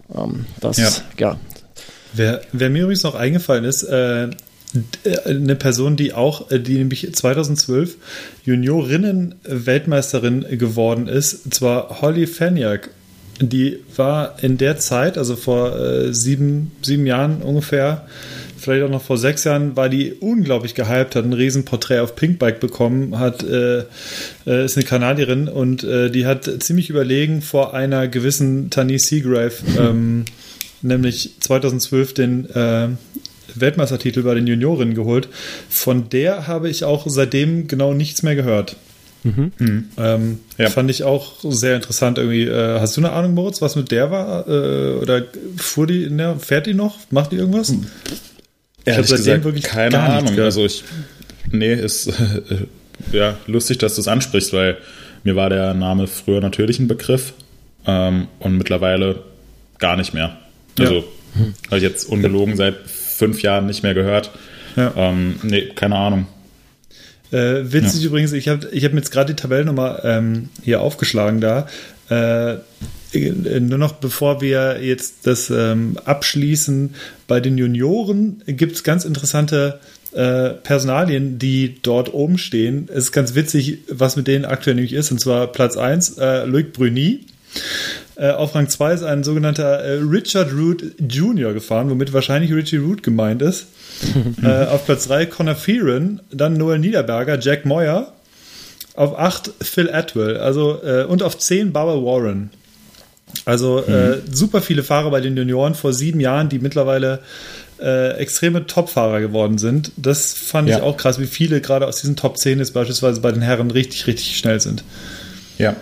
Speaker 3: Mhm. Ähm, das, ja. ja.
Speaker 1: Wer, wer mir übrigens noch eingefallen ist, äh, eine Person, die auch, äh, die nämlich 2012 Juniorinnen-Weltmeisterin geworden ist, zwar Holly Faniak. Die war in der Zeit, also vor äh, sieben, sieben Jahren ungefähr, vielleicht auch noch vor sechs Jahren, war die unglaublich gehypt, hat ein Riesenporträt auf Pinkbike bekommen, hat, äh, äh, ist eine Kanadierin und äh, die hat ziemlich überlegen vor einer gewissen Tani Seagrave, ähm, nämlich 2012 den äh, Weltmeistertitel bei den Juniorinnen geholt. Von der habe ich auch seitdem genau nichts mehr gehört. Mhm. Ähm, ja. Fand ich auch sehr interessant irgendwie. Äh, hast du eine Ahnung, Moritz, was mit der war? Äh, oder fuhr die, ne, fährt die noch? Macht die irgendwas? Hm.
Speaker 4: Ich habe seitdem wirklich keine Ahnung. Also ich, nee, ist äh, ja lustig, dass du es ansprichst, weil mir war der Name früher natürlich ein Begriff ähm, und mittlerweile gar nicht mehr. Also ja. habe ich jetzt ungelogen seit fünf Jahren nicht mehr gehört. Ja. Ähm, nee, keine Ahnung.
Speaker 1: Äh, witzig ja. übrigens, ich habe ich hab mir jetzt gerade die Tabellennummer ähm, hier aufgeschlagen da. Äh, nur noch bevor wir jetzt das ähm, abschließen, bei den Junioren gibt es ganz interessante äh, Personalien, die dort oben stehen. Es ist ganz witzig, was mit denen aktuell nämlich ist. Und zwar Platz 1, äh, Luc Bruni. Äh, auf Rang 2 ist ein sogenannter äh, Richard Root Jr. gefahren, womit wahrscheinlich Richie Root gemeint ist. äh, auf Platz 3 Connor Fearon, dann Noel Niederberger, Jack Moyer. Auf 8 Phil Atwell, also äh, und auf 10 Barbara Warren. Also äh, mhm. super viele Fahrer bei den Junioren vor sieben Jahren, die mittlerweile äh, extreme Top-Fahrer geworden sind. Das fand ja. ich auch krass, wie viele gerade aus diesen Top 10 jetzt beispielsweise bei den Herren richtig, richtig schnell sind.
Speaker 4: Ja,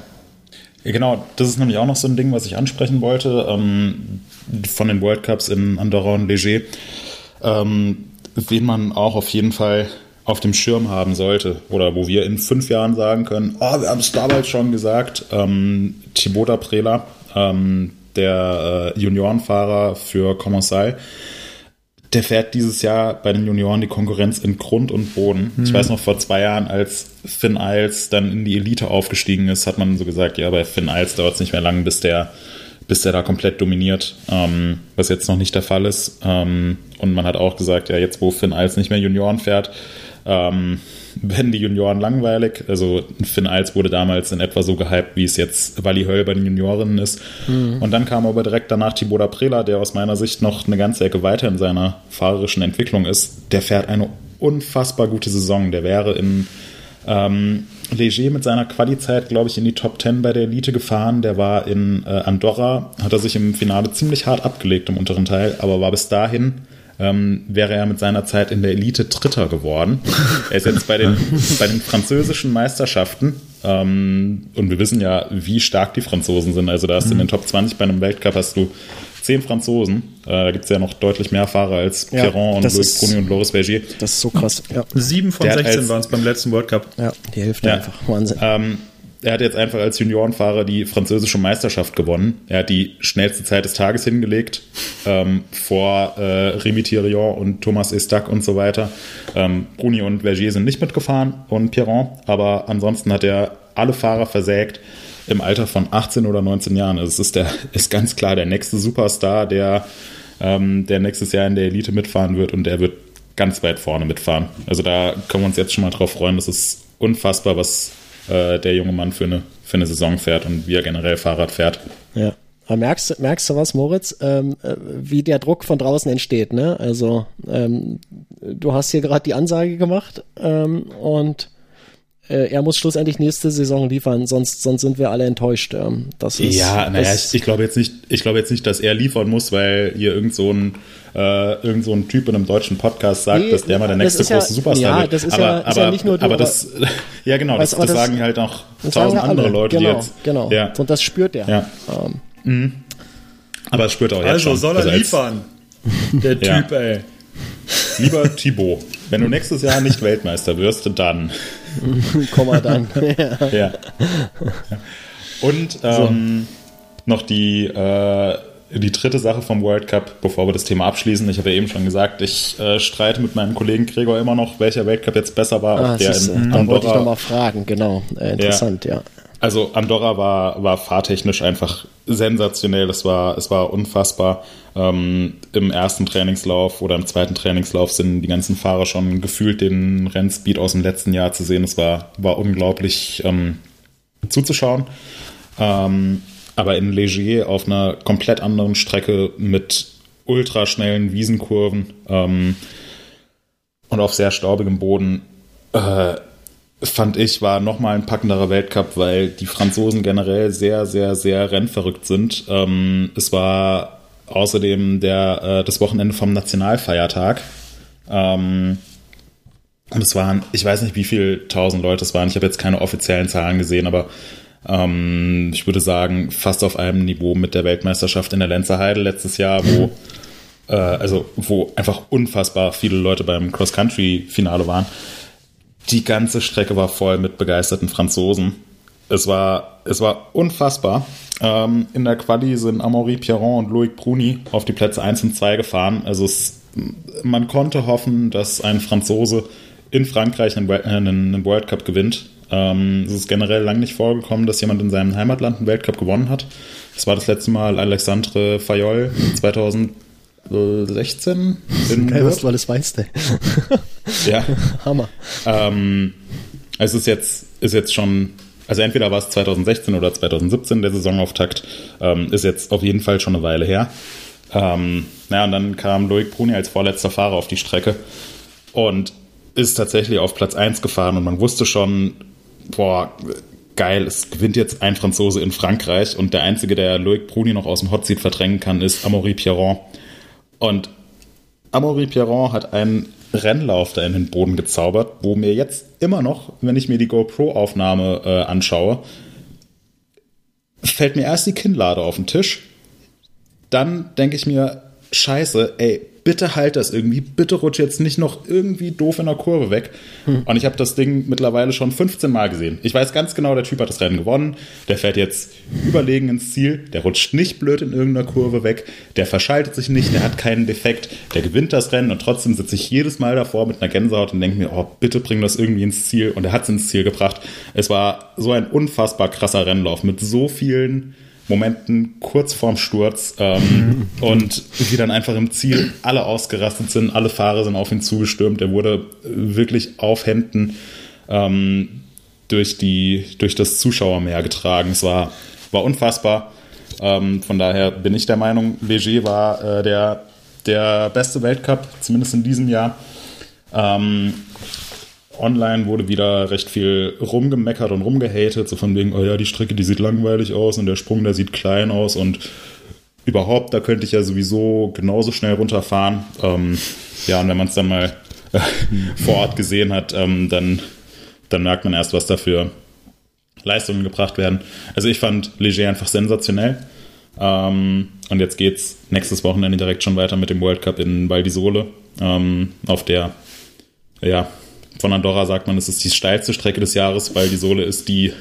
Speaker 4: Genau, das ist nämlich auch noch so ein Ding, was ich ansprechen wollte, ähm, von den World Cups in Andorra und Leger, ähm, wen man auch auf jeden Fall auf dem Schirm haben sollte oder wo wir in fünf Jahren sagen können, oh, wir haben es damals schon gesagt, ähm, Thibaut Prela, ähm, der äh, Juniorenfahrer für Commensal, der fährt dieses Jahr bei den Junioren die Konkurrenz in Grund und Boden. Mhm. Ich weiß noch, vor zwei Jahren, als Finn Isles dann in die Elite aufgestiegen ist, hat man so gesagt, ja, bei Finn Isles dauert es nicht mehr lang, bis der, bis der da komplett dominiert, ähm, was jetzt noch nicht der Fall ist. Ähm, und man hat auch gesagt, ja, jetzt wo Finn Isles nicht mehr Junioren fährt, ähm, werden die Junioren langweilig. Also Finn Eils wurde damals in etwa so gehypt, wie es jetzt Wally Höll bei den Juniorinnen ist. Mhm. Und dann kam aber direkt danach Thibaut Prela, der aus meiner Sicht noch eine ganze Ecke weiter in seiner fahrerischen Entwicklung ist. Der fährt eine unfassbar gute Saison. Der wäre in ähm, Leger mit seiner Quali-Zeit, glaube ich, in die Top 10 bei der Elite gefahren. Der war in äh, Andorra, hat er sich im Finale ziemlich hart abgelegt im unteren Teil, aber war bis dahin ähm, wäre er mit seiner Zeit in der Elite Dritter geworden. er ist jetzt bei den, bei den französischen Meisterschaften ähm, und wir wissen ja, wie stark die Franzosen sind. Also da hast du in den Top 20 bei einem Weltcup hast du zehn Franzosen. Äh, da gibt es ja noch deutlich mehr Fahrer als ja, Pierron und Louis Bruni und Loris Berger.
Speaker 3: Das ist so krass. Ja.
Speaker 1: Sieben von Der 16 waren es beim letzten World Cup.
Speaker 3: Ja, die Hälfte ja. einfach. Wahnsinn.
Speaker 4: Ähm, er hat jetzt einfach als Juniorenfahrer die französische Meisterschaft gewonnen. Er hat die schnellste Zeit des Tages hingelegt ähm, vor äh, Remy Thirion und Thomas Estac und so weiter. Ähm, Bruni und Vergier sind nicht mitgefahren und Pierron, aber ansonsten hat er alle Fahrer versägt im Alter von 18 oder 19 Jahren. Also es ist, der, ist ganz klar der nächste Superstar, der, ähm, der nächstes Jahr in der Elite mitfahren wird und der wird ganz weit vorne mitfahren. Also da können wir uns jetzt schon mal drauf freuen. Das ist unfassbar, was äh, der junge Mann für eine, für eine Saison fährt und wie er generell Fahrrad fährt.
Speaker 3: Ja. Aber merkst, merkst du was, Moritz, ähm, äh, wie der Druck von draußen entsteht, ne? Also ähm, du hast hier gerade die Ansage gemacht ähm, und äh, er muss schlussendlich nächste Saison liefern, sonst, sonst sind wir alle enttäuscht. Ähm, das ist,
Speaker 4: ja, naja, ich, ich glaube jetzt nicht, ich glaube jetzt nicht, dass er liefern muss, weil hier irgend so ein äh, irgend so ein Typ in einem deutschen Podcast sagt, nee, dass der mal der nächste große ja, Superstar ja,
Speaker 3: wird. Das ist aber, ja, aber, ja nicht nur du,
Speaker 4: aber das, ja genau, das, das, das, sagen halt auch tausend andere Leute,
Speaker 3: genau,
Speaker 4: die jetzt.
Speaker 3: Genau, ja. und das spürt er.
Speaker 4: Ja. Ähm. Mhm. Aber es spürt auch jetzt
Speaker 1: also, soll er also liefern, der Typ, ey.
Speaker 4: Lieber Thibaut, wenn du nächstes Jahr nicht Weltmeister wirst, dann.
Speaker 3: Komm mal dann.
Speaker 4: ja. ja. Und ähm, so. noch die äh, die dritte Sache vom World Cup, bevor wir das Thema abschließen. Ich habe ja eben schon gesagt, ich äh, streite mit meinem Kollegen Gregor immer noch, welcher Weltcup jetzt besser war.
Speaker 3: Ah, der in Andorra. Da wollte ich nochmal fragen, genau. Äh, interessant, ja. ja.
Speaker 4: Also Andorra war, war fahrtechnisch einfach sensationell. Es war, es war unfassbar. Ähm, Im ersten Trainingslauf oder im zweiten Trainingslauf sind die ganzen Fahrer schon gefühlt den Rennspeed aus dem letzten Jahr zu sehen. Es war, war unglaublich ähm, zuzuschauen. Ähm, aber in Leger auf einer komplett anderen Strecke mit ultraschnellen Wiesenkurven ähm, und auf sehr staubigem Boden äh, fand ich, war nochmal ein packenderer Weltcup, weil die Franzosen generell sehr, sehr, sehr rennverrückt sind. Ähm, es war außerdem der, äh, das Wochenende vom Nationalfeiertag. Ähm, Und es waren, ich weiß nicht, wie viele tausend Leute es waren. Ich habe jetzt keine offiziellen Zahlen gesehen, aber ähm, ich würde sagen, fast auf einem Niveau mit der Weltmeisterschaft in der Lenzer Heide letztes Jahr, wo, äh, also, wo einfach unfassbar viele Leute beim Cross-Country-Finale waren. Die ganze Strecke war voll mit begeisterten Franzosen. Es war, es war unfassbar. Ähm, in der Quali sind Amaury Pierron und Loic Bruni auf die Plätze 1 und 2 gefahren. Also es, man konnte hoffen, dass ein Franzose in Frankreich einen, einen World Cup gewinnt. Ähm, es ist generell lange nicht vorgekommen, dass jemand in seinem Heimatland einen Weltcup gewonnen hat. Das war das letzte Mal Alexandre Fayol 2000.
Speaker 3: 16. Geil, was du alles weißt, ey.
Speaker 4: ja.
Speaker 3: Hammer.
Speaker 4: Ähm, es ist jetzt, ist jetzt schon, also entweder war es 2016 oder 2017 der Saisonauftakt, ähm, ist jetzt auf jeden Fall schon eine Weile her. Ähm, naja, und dann kam Loic Bruni als vorletzter Fahrer auf die Strecke und ist tatsächlich auf Platz 1 gefahren und man wusste schon, boah, geil, es gewinnt jetzt ein Franzose in Frankreich und der Einzige, der Loic Bruni noch aus dem Hotseat verdrängen kann, ist Amaury Pierron und Amaury Pierron hat einen Rennlauf da in den Boden gezaubert, wo mir jetzt immer noch, wenn ich mir die GoPro-Aufnahme äh, anschaue, fällt mir erst die Kinnlade auf den Tisch. Dann denke ich mir, scheiße, ey, bitte halt das irgendwie, bitte rutsch jetzt nicht noch irgendwie doof in der Kurve weg. Hm. Und ich habe das Ding mittlerweile schon 15 Mal gesehen. Ich weiß ganz genau, der Typ hat das Rennen gewonnen, der fährt jetzt überlegen ins Ziel, der rutscht nicht blöd in irgendeiner Kurve weg, der verschaltet sich nicht, der hat keinen Defekt, der gewinnt das Rennen und trotzdem sitze ich jedes Mal davor mit einer Gänsehaut und denke mir, oh, bitte bring das irgendwie ins Ziel. Und er hat es ins Ziel gebracht. Es war so ein unfassbar krasser Rennlauf mit so vielen Momenten kurz vorm Sturz ähm, und wie dann einfach im Ziel alle ausgerastet sind, alle Fahrer sind auf ihn zugestürmt. Er wurde wirklich auf Händen ähm, durch, die, durch das Zuschauermeer getragen. Es war, war unfassbar. Ähm, von daher bin ich der Meinung, Leger war äh, der, der beste Weltcup, zumindest in diesem Jahr. Ähm, online wurde wieder recht viel rumgemeckert und rumgehatet, so von wegen, oh ja, die Strecke, die sieht langweilig aus und der Sprung, der sieht klein aus und überhaupt, da könnte ich ja sowieso genauso schnell runterfahren. Ähm, ja, und wenn man es dann mal äh, vor Ort gesehen hat, ähm, dann, dann merkt man erst, was da für Leistungen gebracht werden. Also ich fand Leger einfach sensationell. Ähm, und jetzt geht's nächstes Wochenende direkt schon weiter mit dem World Cup in Val di Sole, ähm, auf der ja, von Andorra sagt man, es ist die steilste Strecke des Jahres, weil die Sohle ist die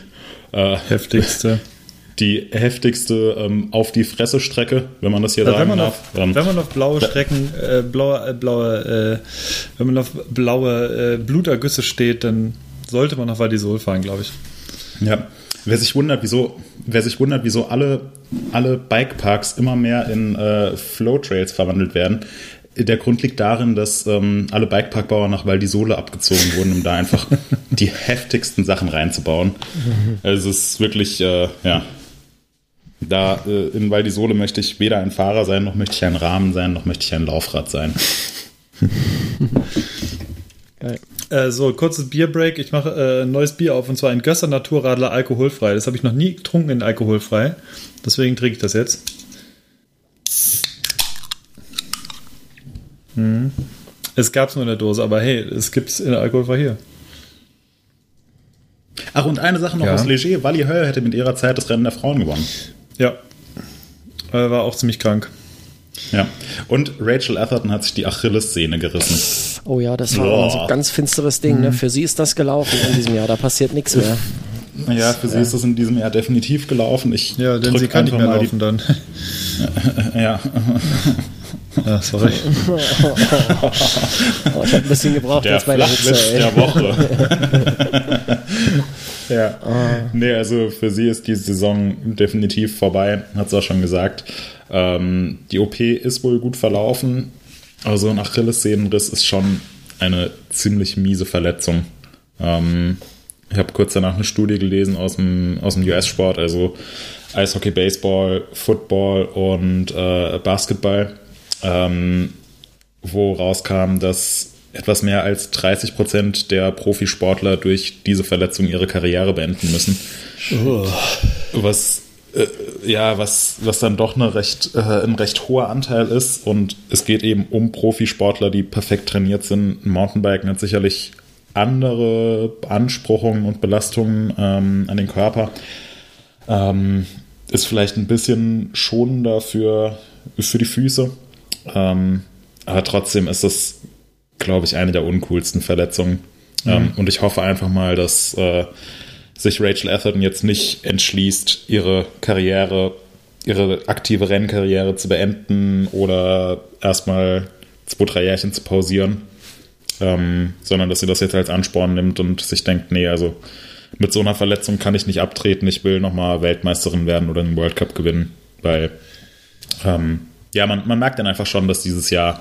Speaker 1: äh, heftigste.
Speaker 4: Die heftigste ähm, auf die Fresse Strecke, wenn man das hier also sagen
Speaker 1: wenn
Speaker 4: darf.
Speaker 1: Auf, ähm, wenn man auf blaue Strecken, äh, blaue, äh, blaue, äh, wenn man auf blaue äh, Blutergüsse steht, dann sollte man auf Val d'Isole fahren, glaube ich.
Speaker 4: Ja. Wer sich wundert, wieso, wer sich wundert, wieso alle, alle Bikeparks immer mehr in äh, Flowtrails verwandelt werden, der Grund liegt darin, dass ähm, alle Bikeparkbauer nach Val di Sole abgezogen wurden, um da einfach die heftigsten Sachen reinzubauen. Mhm. Also es ist wirklich, äh, ja, da äh, in Val di Sole möchte ich weder ein Fahrer sein, noch möchte ich ein Rahmen sein, noch möchte ich ein Laufrad sein.
Speaker 1: Geil. Äh, so, kurzes Bierbreak. Ich mache äh, ein neues Bier auf und zwar ein Gösser Naturradler alkoholfrei. Das habe ich noch nie getrunken in alkoholfrei. Deswegen trinke ich das jetzt. Hm. Es gab es nur in der Dose, aber hey, es gibt es in der Alkoholfrei hier.
Speaker 4: Ach, und eine Sache noch ja. aus Leger. Wally Höll hätte mit ihrer Zeit das Rennen der Frauen gewonnen.
Speaker 1: Ja. Er war auch ziemlich krank.
Speaker 4: Ja. Und Rachel Atherton hat sich die Achillessehne gerissen.
Speaker 3: Oh ja, das war oh. ein ganz finsteres Ding. Ne? Mhm. Für sie ist das gelaufen in diesem Jahr. Da passiert nichts mehr.
Speaker 4: Ja, für sie ist das in diesem Jahr definitiv gelaufen. Ich
Speaker 1: ja, denn sie kann nicht mehr laufen dann.
Speaker 4: ja.
Speaker 1: Ja, sorry.
Speaker 3: oh, ich habe ein bisschen gebraucht
Speaker 4: der
Speaker 3: jetzt bei der Hitze.
Speaker 4: der Woche. ja. Oh. Nee, also für sie ist die Saison definitiv vorbei, hat sie auch schon gesagt. Ähm, die OP ist wohl gut verlaufen, aber so ein Achillessehnenriss ist schon eine ziemlich miese Verletzung. Ähm, ich habe kurz danach eine Studie gelesen aus dem, aus dem US-Sport, also Eishockey, Baseball, Football und äh, Basketball ähm, wo rauskam, dass etwas mehr als 30 Prozent der Profisportler durch diese Verletzung ihre Karriere beenden müssen. Oh. Was äh, ja, was, was dann doch eine recht, äh, ein recht hoher Anteil ist. Und es geht eben um Profisportler, die perfekt trainiert sind. Mountainbiken hat sicherlich andere Beanspruchungen und Belastungen ähm, an den Körper. Ähm, ist vielleicht ein bisschen schonender für, für die Füße. Ähm, aber trotzdem ist es, glaube ich, eine der uncoolsten Verletzungen. Mhm. Ähm, und ich hoffe einfach mal, dass äh, sich Rachel Atherton jetzt nicht entschließt, ihre Karriere, ihre aktive Rennkarriere zu beenden oder erstmal zwei, drei Jährchen zu pausieren. Ähm, sondern dass sie das jetzt als Ansporn nimmt und sich denkt, nee, also mit so einer Verletzung kann ich nicht abtreten, ich will nochmal Weltmeisterin werden oder einen World Cup gewinnen, weil ähm, ja, man, man merkt dann einfach schon, dass dieses Jahr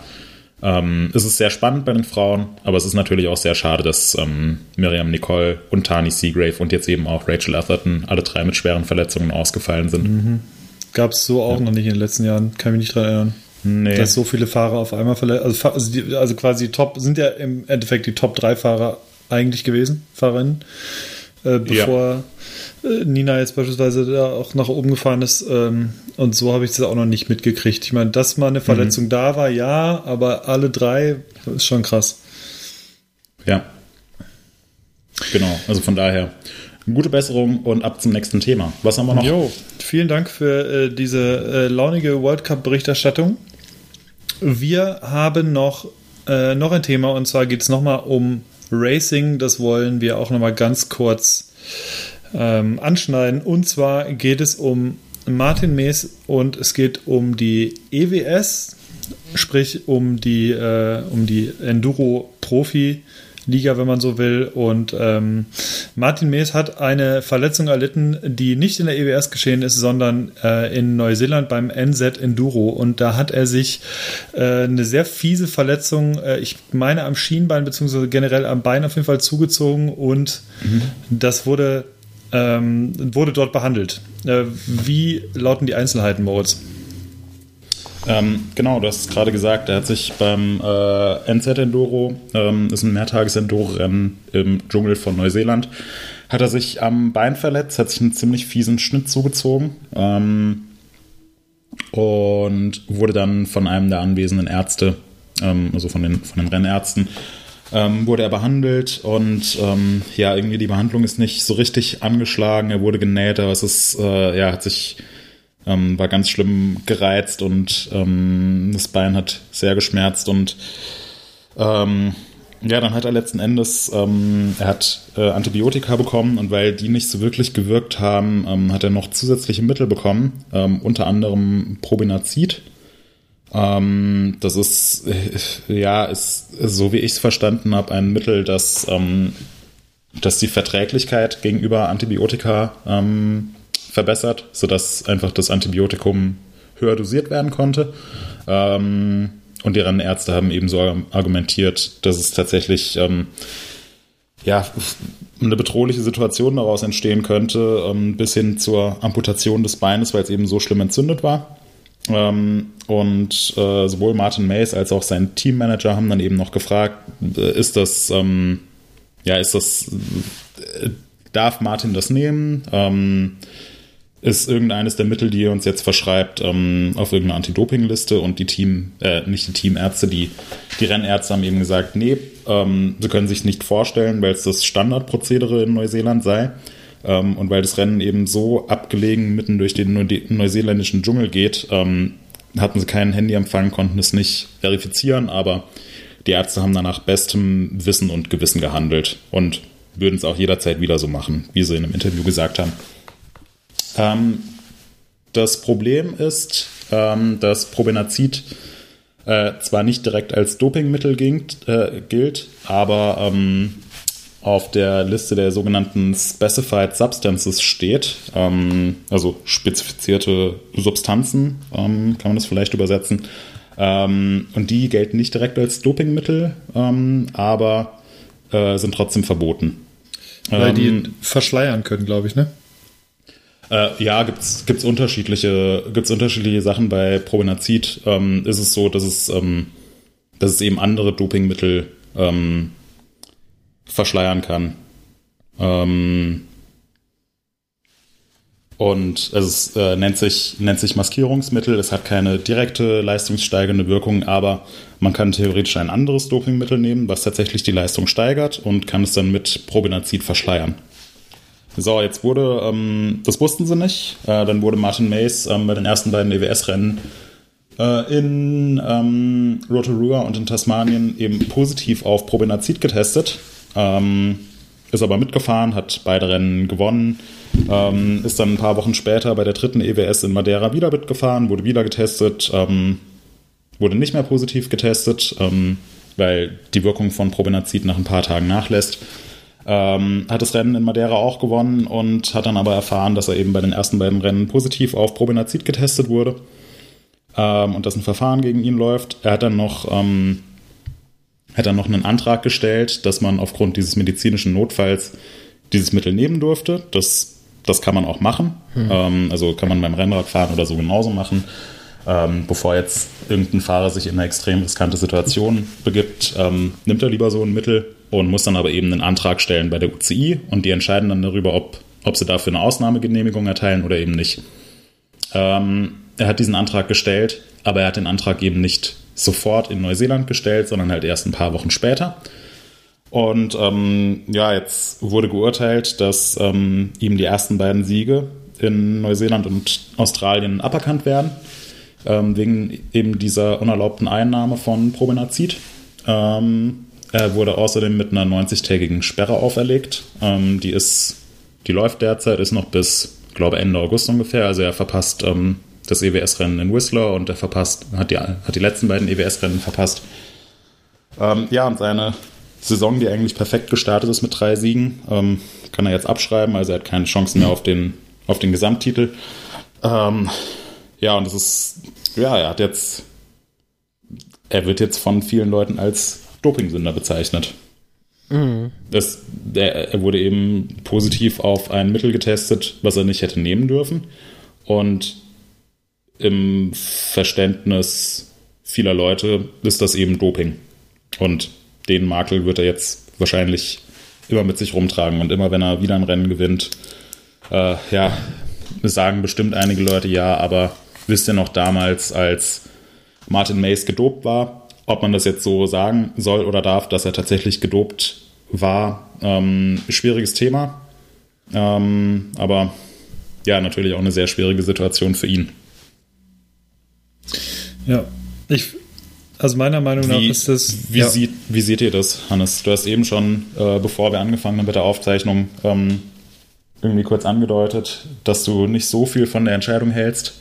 Speaker 4: ähm, es ist sehr spannend bei den Frauen, aber es ist natürlich auch sehr schade, dass ähm, Miriam Nicole und Tani Seagrave und jetzt eben auch Rachel Atherton alle drei mit schweren Verletzungen ausgefallen sind. Mhm.
Speaker 1: Gab es so auch ja. noch nicht in den letzten Jahren, kann mich nicht daran erinnern. Nee. Dass so viele Fahrer auf einmal verletzt, also, also, die, also quasi Top, sind ja im Endeffekt die Top 3 Fahrer eigentlich gewesen, Fahrerinnen, äh, bevor ja. Nina jetzt beispielsweise da auch nach oben gefahren ist. Ähm, und so habe ich das auch noch nicht mitgekriegt. Ich meine, dass mal eine Verletzung mhm. da war, ja, aber alle drei ist schon krass.
Speaker 4: Ja. Genau, also von daher gute Besserung und ab zum nächsten Thema. Was haben wir noch? Jo,
Speaker 1: vielen Dank für äh, diese äh, launige World Cup-Berichterstattung. Wir haben noch, äh, noch ein Thema und zwar geht es nochmal um Racing. Das wollen wir auch nochmal ganz kurz ähm, anschneiden. Und zwar geht es um Martin Mees und es geht um die EWS, sprich um die, äh, um die Enduro-Profi- Liga, wenn man so will. Und ähm, Martin Mees hat eine Verletzung erlitten, die nicht in der EWS geschehen ist, sondern äh, in Neuseeland beim NZ Enduro. Und da hat er sich äh, eine sehr fiese Verletzung, äh, ich meine am Schienbein beziehungsweise generell am Bein auf jeden Fall zugezogen und mhm. das wurde, ähm, wurde dort behandelt. Äh, wie lauten die Einzelheiten, Moritz?
Speaker 4: Ähm, genau, du hast es gerade gesagt, er hat sich beim äh, NZ Enduro, ähm, ist ein Mehrtages-Enduro-Rennen im Dschungel von Neuseeland, hat er sich am Bein verletzt, hat sich einen ziemlich fiesen Schnitt zugezogen ähm, und wurde dann von einem der anwesenden Ärzte, ähm, also von den, von den Rennärzten, ähm, wurde er behandelt und ähm, ja, irgendwie die Behandlung ist nicht so richtig angeschlagen, er wurde genäht, aber es ist, äh, ja, hat sich ähm, war ganz schlimm gereizt und ähm, das Bein hat sehr geschmerzt und ähm, ja, dann hat er letzten Endes, ähm, er hat äh, Antibiotika bekommen und weil die nicht so wirklich gewirkt haben, hat er noch zusätzliche Mittel bekommen, unter anderem Probinazid. Ähm, das ist, äh, ja, ist, so wie ich es verstanden habe, ein Mittel, das, ähm, das die Verträglichkeit gegenüber Antibiotika ähm, verbessert, sodass einfach das Antibiotikum höher dosiert werden konnte. Ähm, und deren Ärzte haben ebenso argumentiert, dass es tatsächlich ähm, ja, eine bedrohliche Situation daraus entstehen könnte, ähm, bis hin zur Amputation des Beines, weil es eben so schlimm entzündet war. Ähm, und äh, sowohl Martin Mays als auch sein Teammanager haben dann eben noch gefragt, äh, ist das, ähm, ja, ist das, äh, darf Martin das nehmen? Ähm, ist irgendeines der Mittel, die ihr uns jetzt verschreibt, ähm, auf irgendeiner Anti-Doping-Liste und die Team, äh, nicht die Teamärzte, die, die Rennärzte haben eben gesagt, nee, ähm, sie können sich nicht vorstellen, weil es das Standardprozedere in Neuseeland sei ähm, und weil das Rennen eben so abgelegen mitten durch den neuseeländischen Dschungel geht, ähm, hatten sie keinen Handyempfang, konnten es nicht verifizieren, aber die Ärzte haben danach bestem Wissen und Gewissen gehandelt und würden es auch jederzeit wieder so machen, wie sie in einem Interview gesagt haben. Ähm, das Problem ist, ähm, dass Probenazid äh, zwar nicht direkt als Dopingmittel gilt, äh, gilt aber ähm, auf der Liste der sogenannten Specified Substances steht, ähm, also spezifizierte Substanzen, ähm, kann man das vielleicht übersetzen. Ähm, und die gelten nicht direkt als Dopingmittel, ähm, aber äh, sind trotzdem verboten.
Speaker 1: Weil die verschleiern können, glaube ich, ne?
Speaker 4: Äh, ja, gibt's gibt's unterschiedliche gibt's unterschiedliche Sachen bei Probenazid. Ähm, ist es so, dass es ähm, dass es eben andere Dopingmittel ähm, verschleiern kann. Ähm, Und es äh, nennt, sich, nennt sich Maskierungsmittel. Es hat keine direkte leistungssteigernde Wirkung, aber man kann theoretisch ein anderes Dopingmittel nehmen, was tatsächlich die Leistung steigert und kann es dann mit Probinazid verschleiern. So, jetzt wurde, ähm, das wussten sie nicht, äh, dann wurde Martin Mays ähm, bei den ersten beiden EWS-Rennen äh, in ähm, Rotorua und in Tasmanien eben positiv auf Probinazid getestet. Ähm, ist aber mitgefahren, hat beide Rennen gewonnen, ähm, ist dann ein paar Wochen später bei der dritten EWS in Madeira wieder mitgefahren, wurde wieder getestet, ähm, wurde nicht mehr positiv getestet, ähm, weil die Wirkung von Probinazid nach ein paar Tagen nachlässt. Ähm, hat das Rennen in Madeira auch gewonnen und hat dann aber erfahren, dass er eben bei den ersten beiden Rennen positiv auf Probinazid getestet wurde ähm, und dass ein Verfahren gegen ihn läuft. Er hat dann noch ähm, hat dann noch einen Antrag gestellt, dass man aufgrund dieses medizinischen Notfalls dieses Mittel nehmen durfte. Das, das kann man auch machen. Hm. Ähm, also kann man beim Rennradfahren oder so genauso machen. Ähm, bevor jetzt irgendein Fahrer sich in eine extrem riskante Situation begibt, ähm, nimmt er lieber so ein Mittel und muss dann aber eben einen Antrag stellen bei der UCI und die entscheiden dann darüber, ob, ob sie dafür eine Ausnahmegenehmigung erteilen oder eben nicht. Ähm, er hat diesen Antrag gestellt, aber er hat den Antrag eben nicht sofort in Neuseeland gestellt, sondern halt erst ein paar Wochen später. Und ähm, ja, jetzt wurde geurteilt, dass ähm, ihm die ersten beiden Siege in Neuseeland und Australien aberkannt werden, ähm, wegen eben dieser unerlaubten Einnahme von Probenazid. Ähm, er wurde außerdem mit einer 90-tägigen Sperre auferlegt. Ähm, die ist, die läuft derzeit, ist noch bis, glaube Ende August ungefähr. Also er verpasst ähm, das EWS-Rennen in Whistler und er verpasst, hat die, hat die letzten beiden EWS-Rennen verpasst. Ähm, ja, und seine Saison, die eigentlich perfekt gestartet ist mit drei Siegen, ähm, kann er jetzt abschreiben. Also er hat keine Chancen mehr auf den, auf den Gesamttitel. Ähm, ja, und das ist, ja, er hat jetzt, er wird jetzt von vielen Leuten als Dopingsünder bezeichnet. Mhm. Das, der, er wurde eben positiv auf ein Mittel getestet, was er nicht hätte nehmen dürfen. Und im Verständnis vieler Leute ist das eben Doping. Und den Makel wird er jetzt wahrscheinlich immer mit sich rumtragen. Und immer wenn er wieder ein Rennen gewinnt, äh, ja, sagen bestimmt einige Leute ja, aber wisst ihr noch damals, als Martin Mays gedopt war, ob man das jetzt so sagen soll oder darf, dass er tatsächlich gedopt war, ähm, schwieriges Thema. Ähm, aber ja, natürlich auch eine sehr schwierige Situation für ihn.
Speaker 1: Ja, ich, also meiner Meinung nach ist das.
Speaker 4: Wie,
Speaker 1: ja.
Speaker 4: sieht, wie seht ihr das, Hannes? Du hast eben schon, äh, bevor wir angefangen haben mit der Aufzeichnung, ähm, irgendwie kurz angedeutet, dass du nicht so viel von der Entscheidung hältst.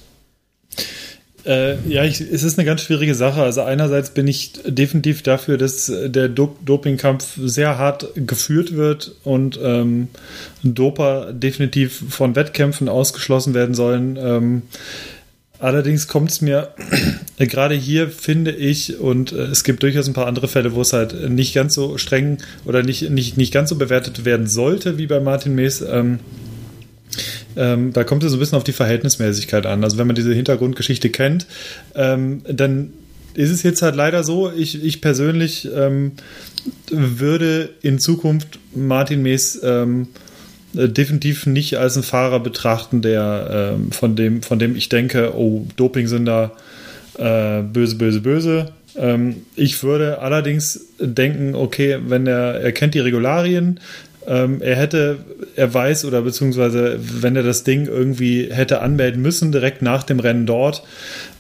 Speaker 1: Äh, ja, ich, es ist eine ganz schwierige Sache. Also einerseits bin ich definitiv dafür, dass der Do Dopingkampf sehr hart geführt wird und ähm, Doper definitiv von Wettkämpfen ausgeschlossen werden sollen. Ähm, Allerdings kommt es mir gerade hier, finde ich, und äh, es gibt durchaus ein paar andere Fälle, wo es halt nicht ganz so streng oder nicht, nicht, nicht ganz so bewertet werden sollte wie bei Martin Mees. Ähm, ähm, da kommt es so ein bisschen auf die Verhältnismäßigkeit an. Also wenn man diese Hintergrundgeschichte kennt, ähm, dann ist es jetzt halt leider so, ich, ich persönlich ähm, würde in Zukunft Martin Mees ähm, äh, definitiv nicht als einen Fahrer betrachten, der ähm, von dem, von dem ich denke, oh, Doping sind da äh, böse, böse, böse. Ähm, ich würde allerdings denken, okay, wenn er, er kennt die Regularien, ähm, er hätte, er weiß oder beziehungsweise wenn er das Ding irgendwie hätte anmelden müssen, direkt nach dem Rennen dort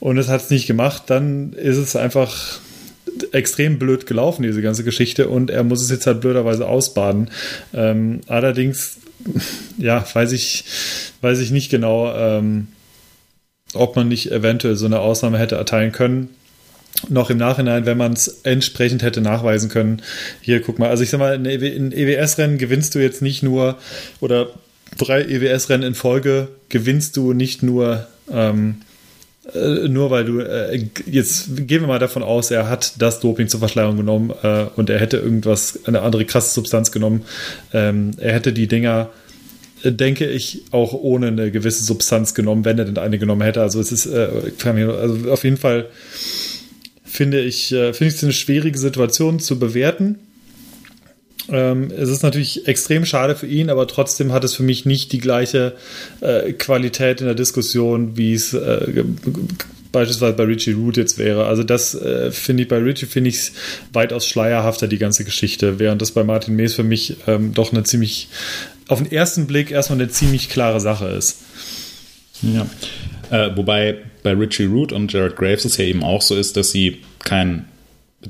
Speaker 1: und es hat es nicht gemacht, dann ist es einfach extrem blöd gelaufen, diese ganze Geschichte, und er muss es jetzt halt blöderweise ausbaden. Ähm, allerdings ja, weiß ich, weiß ich nicht genau, ähm, ob man nicht eventuell so eine Ausnahme hätte erteilen können. Noch im Nachhinein, wenn man es entsprechend hätte nachweisen können. Hier, guck mal, also ich sag mal, in EWS-Rennen gewinnst du jetzt nicht nur, oder drei EWS-Rennen in Folge gewinnst du nicht nur ähm, äh, nur weil du, äh, jetzt gehen wir mal davon aus, er hat das Doping zur Verschleierung genommen äh, und er hätte irgendwas, eine andere krasse Substanz genommen. Ähm, er hätte die Dinger, äh, denke ich, auch ohne eine gewisse Substanz genommen, wenn er denn eine genommen hätte. Also es ist, äh, also auf jeden Fall finde ich, finde ich es eine schwierige Situation zu bewerten. Ähm, es ist natürlich extrem schade für ihn, aber trotzdem hat es für mich nicht die gleiche äh, Qualität in der Diskussion, wie es äh, beispielsweise bei Richie Root jetzt wäre. Also das äh, finde ich bei Richie finde ich weitaus schleierhafter die ganze Geschichte, während das bei Martin Mees für mich ähm, doch eine ziemlich auf den ersten Blick erstmal eine ziemlich klare Sache ist.
Speaker 4: Ja. Äh, wobei bei Richie Root und Jared Graves es ja eben auch so ist, dass sie kein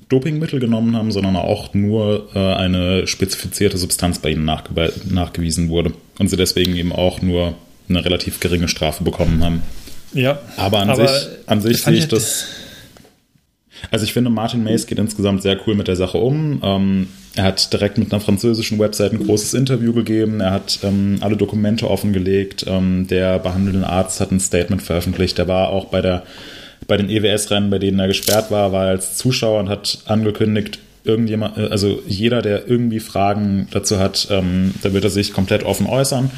Speaker 4: Dopingmittel genommen haben, sondern auch nur äh, eine spezifizierte Substanz bei ihnen nachge nachgewiesen wurde. Und sie deswegen eben auch nur eine relativ geringe Strafe bekommen haben.
Speaker 1: Ja.
Speaker 4: Aber an
Speaker 1: aber
Speaker 4: sich, an sich sehe ich das. Also ich finde, Martin Mays geht insgesamt sehr cool mit der Sache um. Ähm, er hat direkt mit einer französischen Website ein großes Interview gegeben. Er hat ähm, alle Dokumente offengelegt. Ähm, der behandelnde Arzt hat ein Statement veröffentlicht. Er war auch bei der bei den EWS-Rennen, bei denen er gesperrt war, war als Zuschauer und hat angekündigt, irgendjemand, äh, also jeder, der irgendwie Fragen dazu hat, ähm, da wird er sich komplett offen äußern.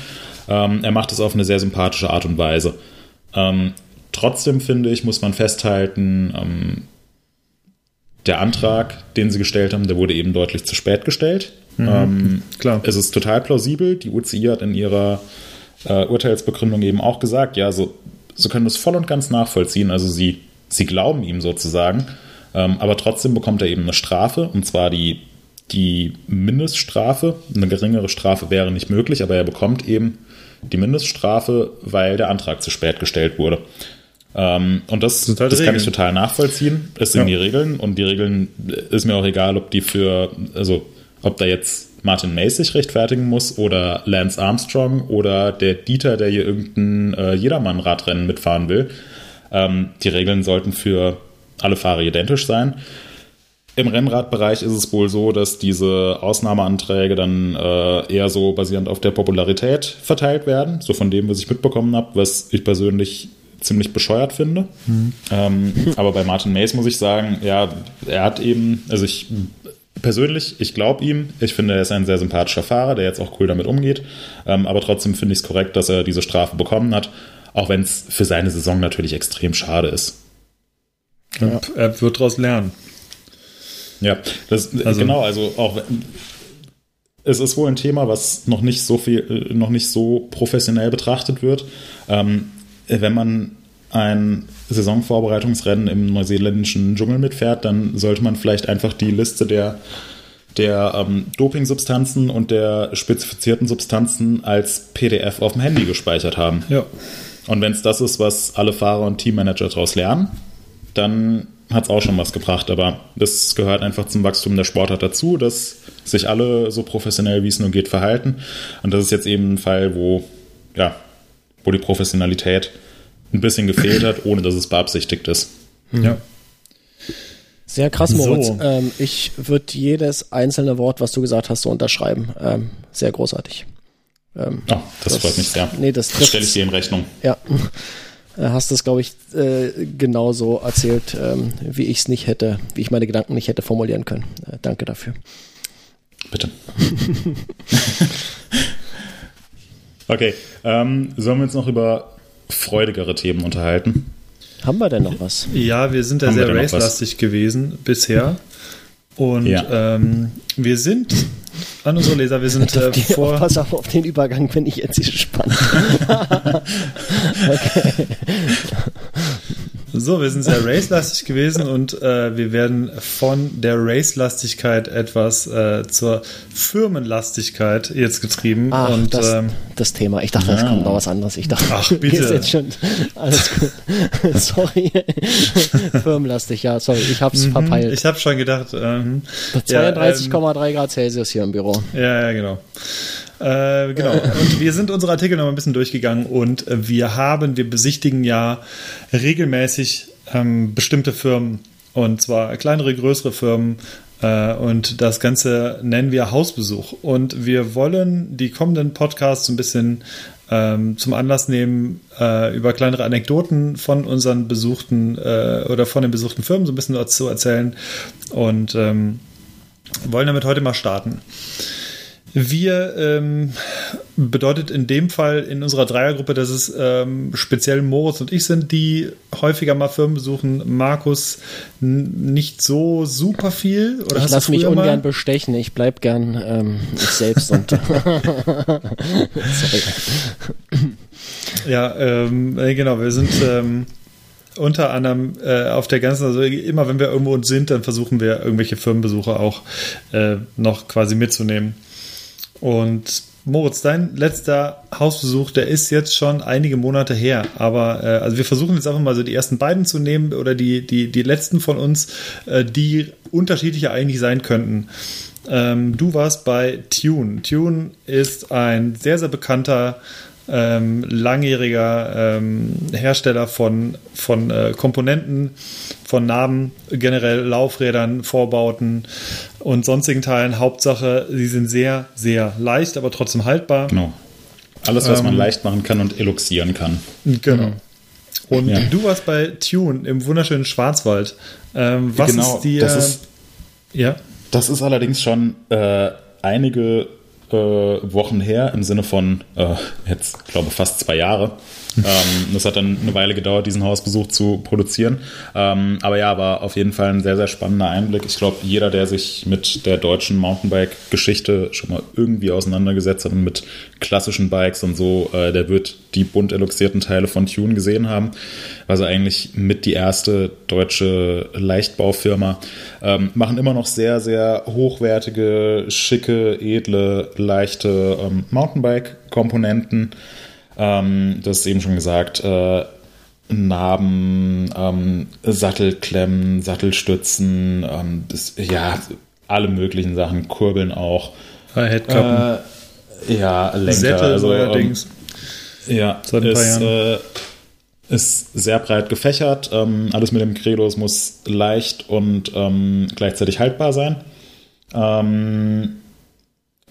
Speaker 4: Ähm, er macht es auf eine sehr sympathische Art und Weise. Ähm, trotzdem finde ich, muss man festhalten, ähm, der Antrag, den sie gestellt haben, der wurde eben deutlich zu spät gestellt.
Speaker 1: Mhm,
Speaker 4: ähm,
Speaker 1: klar.
Speaker 4: Es ist total plausibel. Die UCI hat in ihrer äh, Urteilsbegründung eben auch gesagt, ja, so, so können das voll und ganz nachvollziehen. Also sie, sie glauben ihm sozusagen. Ähm, aber trotzdem bekommt er eben eine Strafe, und zwar die, die Mindeststrafe. Eine geringere Strafe wäre nicht möglich, aber er bekommt eben die Mindeststrafe, weil der Antrag zu spät gestellt wurde. Ähm, und das,
Speaker 1: sind halt
Speaker 4: das kann ich total nachvollziehen. Es sind
Speaker 1: Ja.
Speaker 4: die Regeln und die Regeln äh, ist mir auch egal, ob die für, also ob da jetzt Martin Mays sich rechtfertigen muss oder Lance Armstrong oder der Dieter, der hier irgendein äh, Jedermann-Radrennen mitfahren will. Ähm, die Regeln sollten für alle Fahrer identisch sein. Im Rennradbereich ist es wohl so, dass diese Ausnahmeanträge dann äh, eher so basierend auf der Popularität verteilt werden, so von dem, was ich mitbekommen habe, was ich persönlich ziemlich bescheuert finde. Ähm, aber bei Martin Mays muss ich sagen, ja, er hat eben, also ich persönlich, ich glaube ihm, ich finde, er ist ein sehr sympathischer Fahrer, der jetzt auch cool damit umgeht, ähm, aber trotzdem finde ich es korrekt, dass er diese Strafe bekommen hat, auch wenn es für seine Saison natürlich extrem schade ist.
Speaker 1: Ja. Er wird daraus lernen.
Speaker 4: Ja, das,
Speaker 1: Also-
Speaker 4: genau, also auch es ist wohl ein Thema, was noch nicht so viel, äh, noch nicht so professionell betrachtet wird. Ähm, wenn man ein Saisonvorbereitungsrennen im neuseeländischen Dschungel mitfährt, dann sollte man vielleicht einfach die Liste der, der ähm, Dopingsubstanzen und der spezifizierten Substanzen als PDF auf dem Handy gespeichert haben.
Speaker 1: Ja.
Speaker 4: Und wenn es das ist, was alle Fahrer und Teammanager daraus lernen, dann hat es auch schon was gebracht. Aber das gehört einfach zum Wachstum der Sportart dazu, dass sich alle so professionell wie es nur geht verhalten. Und das ist jetzt eben ein Fall, wo, ja, wo die Professionalität ein bisschen gefehlt hat, ohne dass es beabsichtigt ist.
Speaker 1: ja.
Speaker 3: Sehr krass, Moritz.
Speaker 1: So.
Speaker 3: Ähm, ich würde jedes einzelne Wort, was du gesagt hast, so unterschreiben. Ähm, sehr großartig. Ähm,
Speaker 4: Oh, das, freut mich sehr.
Speaker 3: Nee, das
Speaker 4: das stelle ich dir in Rechnung.
Speaker 3: Ja. Äh, Hast das, glaube ich, äh, genauso erzählt, ähm, wie ich es nicht hätte, wie ich meine Gedanken nicht hätte formulieren können. Äh, danke dafür.
Speaker 4: Bitte. okay, ähm, sollen wir uns noch über freudigere Themen unterhalten?
Speaker 3: Haben wir denn noch was?
Speaker 1: Ja, wir sind da
Speaker 4: Haben
Speaker 1: sehr racelastig gewesen bisher. Und
Speaker 4: Ja.
Speaker 1: ähm, wir sind an unsere Leser, wir sind äh, vor.
Speaker 3: pass auf, auf den Übergang bin ich jetzt gespannt.
Speaker 1: So, wir sind sehr racelastig gewesen und äh, wir werden von der Racelastigkeit etwas äh, zur Firmenlastigkeit jetzt getrieben.
Speaker 3: Ach,
Speaker 1: und
Speaker 3: das,
Speaker 1: ähm,
Speaker 3: das Thema. Ich dachte, es
Speaker 4: Ah.
Speaker 3: kommt noch was anderes. Ich dachte,
Speaker 1: Ach, bitte.
Speaker 3: Jetzt schon alles gut. sorry. Firmenlastig, ja, sorry. Ich hab's verpeilt.
Speaker 1: Mhm. ich habe schon gedacht, ähm, ja, ähm,
Speaker 3: 32,3 Grad Celsius hier im Büro.
Speaker 1: Ja, ja, genau. Äh, genau. Und wir sind unsere Artikel noch mal ein bisschen durchgegangen und äh, wir haben, wir besichtigen ja regelmäßig ähm, bestimmte Firmen und zwar kleinere, größere Firmen. Äh, und das Ganze nennen wir Hausbesuch. Und wir wollen die kommenden Podcasts ein bisschen ähm, zum Anlass nehmen, äh, über kleinere Anekdoten von unseren besuchten äh, oder von den besuchten Firmen so ein bisschen dazu erzählen. Und ähm, wollen damit heute mal starten. Wir ähm, bedeutet in dem Fall in unserer Dreiergruppe, dass es ähm, speziell Moritz und ich sind, die häufiger mal Firmen besuchen. Markus nicht so super viel.
Speaker 3: Oder ich lasse mich ungern mal? bestechen. Ich bleib gern ähm, ich selbst und
Speaker 1: ja, ähm, äh, genau. Wir sind ähm, unter anderem äh, auf der ganzen, also immer wenn wir irgendwo sind, dann versuchen wir irgendwelche Firmenbesuche auch äh, noch quasi mitzunehmen. Und Moritz, dein letzter Hausbesuch, der ist jetzt schon einige Monate her. Aber äh, also wir versuchen jetzt einfach mal so die ersten beiden zu nehmen oder die, die, die letzten von uns, äh, die unterschiedlicher eigentlich sein könnten. Ähm, du warst bei Tune. Tune ist ein sehr, sehr bekannter ähm, langjähriger ähm, Hersteller von, von äh, Komponenten, von Narben, generell Laufrädern, Vorbauten und sonstigen Teilen. Hauptsache, sie sind sehr, sehr leicht, aber trotzdem haltbar.
Speaker 4: Genau. Alles, was ähm, man leicht machen kann und eluxieren kann.
Speaker 1: Genau. Mhm. Und ja. du warst bei Tune im wunderschönen Schwarzwald. Ähm, was genau, ist dir.
Speaker 4: Das ist, ja. Das ist allerdings schon äh, einige äh, Wochen her, im Sinne von äh, jetzt, glaube fast zwei Jahre. Ähm, das hat dann eine Weile gedauert, diesen Hausbesuch zu produzieren. Ähm, aber ja, war auf jeden Fall ein sehr, sehr spannender Einblick. Ich glaube, jeder, der sich mit der deutschen Mountainbike-Geschichte schon mal irgendwie auseinandergesetzt hat und mit klassischen Bikes und so, äh, der wird die bunt eluxierten Teile von Tune gesehen haben. Also eigentlich mit die erste deutsche Leichtbaufirma. Ähm, machen immer noch sehr, sehr hochwertige, schicke, edle, leichte ähm, Mountainbike-Komponenten. Ähm, das ist eben schon gesagt. Äh, Narben, ähm, Sattelklemmen, Sattelstützen, ähm, das, ja, alle möglichen Sachen, Kurbeln auch.
Speaker 1: Headkappen.
Speaker 4: Äh, ja, Lenker.
Speaker 1: Sättel also, allerdings.
Speaker 4: Ähm, ja, ist, äh, ist sehr breit gefächert. Ähm, alles mit dem Credo, es muss leicht und ähm, gleichzeitig haltbar sein. Ähm,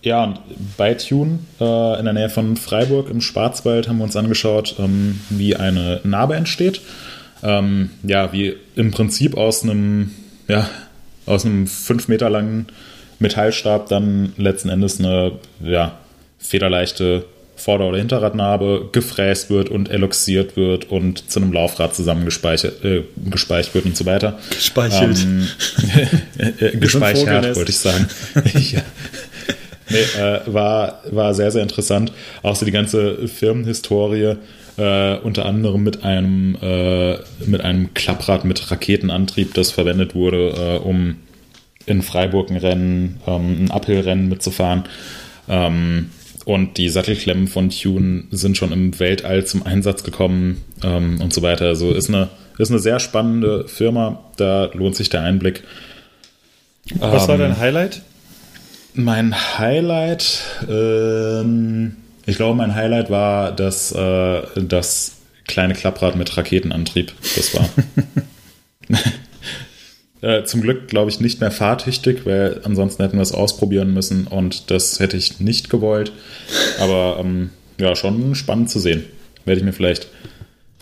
Speaker 4: ja, und bei Tune äh, in der Nähe von Freiburg im Schwarzwald haben wir uns angeschaut, ähm, wie eine Narbe entsteht. Ähm, ja, wie im Prinzip aus einem, ja, aus einem fünf Meter langen Metallstab dann letzten Endes eine ja, federleichte Vorder- oder Hinterradnarbe gefräst wird und eloxiert wird und zu einem Laufrad zusammengespeichert äh, gespeichert wird und so weiter.
Speaker 1: Gespeichelt. Ähm,
Speaker 4: äh, gespeichert, wollte ich sagen. ja. Nee, äh, war, war sehr, sehr interessant. Auch so die ganze Firmenhistorie, äh, unter anderem mit einem, äh, mit einem Klapprad mit Raketenantrieb, das verwendet wurde, äh, um in Freiburg ein Rennen, ähm, ein Uphill-Rennen mitzufahren. Ähm, und die Sattelklemmen von Tune sind schon im Weltall zum Einsatz gekommen ähm, und so weiter. Also ist eine, ist eine sehr spannende Firma, da lohnt sich der Einblick.
Speaker 1: Was war dein ähm, Highlight?
Speaker 4: Mein Highlight, ähm, ich glaube, mein Highlight war das, äh, das kleine Klapprad mit Raketenantrieb. Das war. äh, zum Glück, glaube ich, nicht mehr fahrtüchtig, weil ansonsten hätten wir es ausprobieren müssen und das hätte ich nicht gewollt. Aber ähm, ja, schon spannend zu sehen. Werde ich mir vielleicht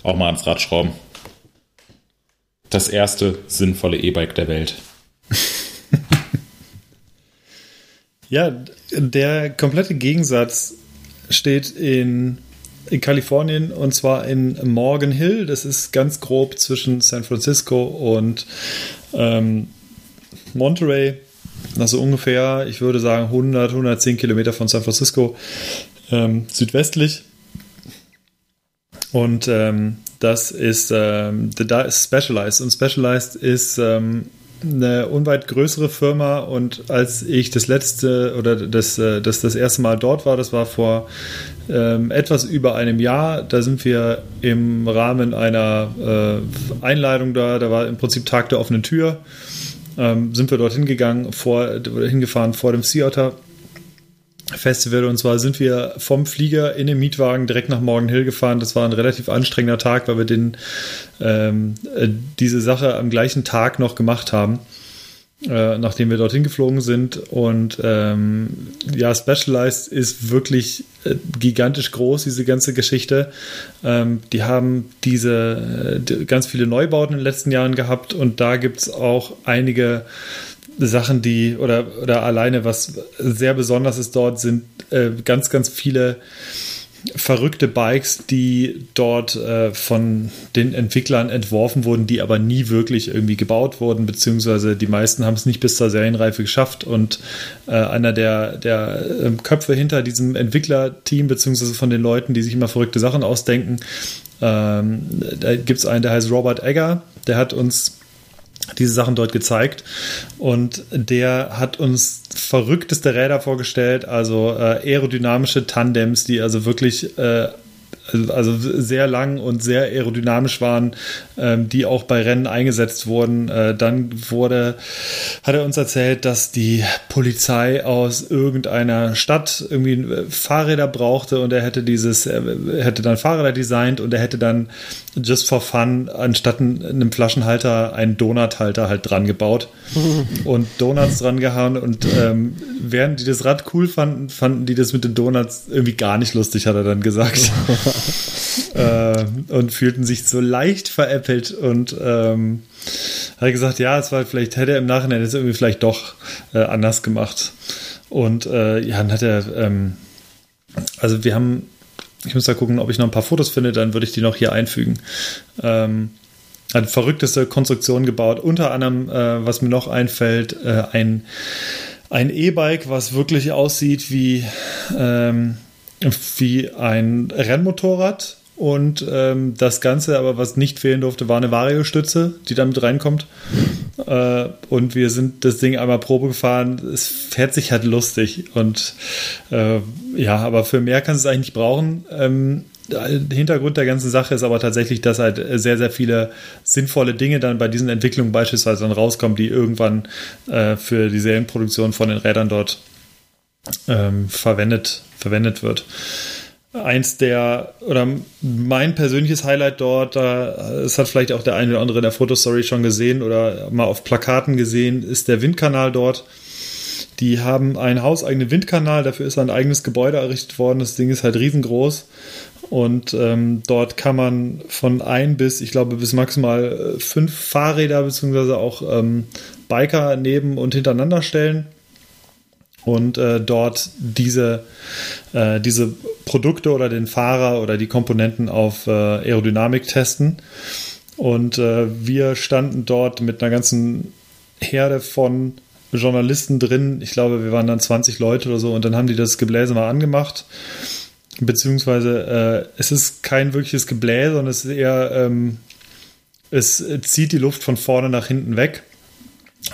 Speaker 4: auch mal ans Rad schrauben. Das erste sinnvolle E-Bike der Welt.
Speaker 1: Ja, der komplette Gegensatz steht in, in Kalifornien und zwar in Morgan Hill. Das ist ganz grob zwischen San Francisco und ähm, Monterey. Also ungefähr, ich würde sagen, 100, 110 Kilometer von San Francisco ähm, südwestlich. Und ähm, das ist, ähm, da ist Specialized. Und Specialized ist ähm, eine unweit größere Firma und als ich das letzte oder das, äh, das, das erste Mal dort war, das war vor ähm, etwas über einem Jahr, da sind wir im Rahmen einer äh, Einladung da, da war im Prinzip Tag der offenen Tür, ähm, sind wir dorthin gegangen, vor, hingefahren vor dem Sea Otter Festival. Und zwar sind wir vom Flieger in den Mietwagen direkt nach Morgan Hill gefahren. Das war ein relativ anstrengender Tag, weil wir den, ähm, äh, diese Sache am gleichen Tag noch gemacht haben. Äh, nachdem wir dorthin geflogen sind. Und ähm, ja, Specialized ist wirklich äh, gigantisch groß, diese ganze Geschichte. Ähm, die haben diese äh, die, ganz viele Neubauten in den letzten Jahren gehabt und da gibt es auch einige Sachen, die oder, oder alleine was sehr besonders ist dort, sind äh, ganz, ganz viele verrückte Bikes, die dort äh, von den Entwicklern entworfen wurden, die aber nie wirklich irgendwie gebaut wurden, beziehungsweise die meisten haben es nicht bis zur Serienreife geschafft. Und äh, einer der, der äh, Köpfe hinter diesem Entwicklerteam, beziehungsweise von den Leuten, die sich immer verrückte Sachen ausdenken, ähm, da gibt es einen, der heißt Robert Egger, der hat uns diese Sachen dort gezeigt. Und der hat uns verrückteste Räder vorgestellt, also äh, aerodynamische Tandems, die also wirklich äh, also sehr lang und sehr aerodynamisch waren, ähm, die auch bei Rennen eingesetzt wurden. Äh, dann wurde, hat er uns erzählt, dass die Polizei aus irgendeiner Stadt irgendwie äh, Fahrräder brauchte und er hätte dieses, er hätte dann Fahrräder designt und er hätte dann just for fun anstatt einem Flaschenhalter einen Donuthalter halt dran gebaut und Donuts dran gehauen und ähm, während die das Rad cool fanden, fanden die das mit den Donuts irgendwie gar nicht lustig, hat er dann gesagt. äh, und fühlten sich so leicht veräppelt und ähm, hat gesagt, ja, es war vielleicht, hätte er im Nachhinein jetzt irgendwie vielleicht doch äh, anders gemacht. Und äh, ja, dann hat er, ähm, also wir haben, ich muss da gucken, ob ich noch ein paar Fotos finde, dann würde ich die noch hier einfügen. Ähm, eine verrückteste Konstruktion gebaut. Unter anderem, äh, was mir noch einfällt, äh, ein ein E-Bike, was wirklich aussieht wie ähm, wie ein Rennmotorrad. Und ähm, das Ganze, aber was nicht fehlen durfte, war eine Variostütze, die damit reinkommt. Äh, und wir sind das Ding einmal Probe gefahren. Es fährt sich halt lustig. Und äh, ja, aber für mehr kannst du es eigentlich nicht brauchen. Ähm, Hintergrund der ganzen Sache ist aber tatsächlich, dass halt sehr, sehr viele sinnvolle Dinge dann bei diesen Entwicklungen beispielsweise dann rauskommen, die irgendwann äh, für die Serienproduktion von den Rädern dort ähm, verwendet verwendet wird. Eins der, oder mein persönliches Highlight dort, das hat vielleicht auch der eine oder andere in der Fotostory schon gesehen oder mal auf Plakaten gesehen, ist der Windkanal dort. Die haben einen hauseigenen Windkanal, dafür ist ein eigenes Gebäude errichtet worden. Das Ding ist halt riesengroß. Und ähm, dort kann man von ein bis, ich glaube, bis maximal äh, fünf Fahrräder beziehungsweise auch ähm, Biker neben und hintereinander stellen und äh, dort diese, äh, diese Produkte oder den Fahrer oder die Komponenten auf äh, Aerodynamik testen. Und äh, wir standen dort mit einer ganzen Herde von Journalisten drin. Ich glaube, wir waren dann 20 Leute oder so und dann haben die das Gebläse mal angemacht. Beziehungsweise äh, es ist kein wirkliches Gebläse, sondern es ist eher, ähm, es zieht die Luft von vorne nach hinten weg.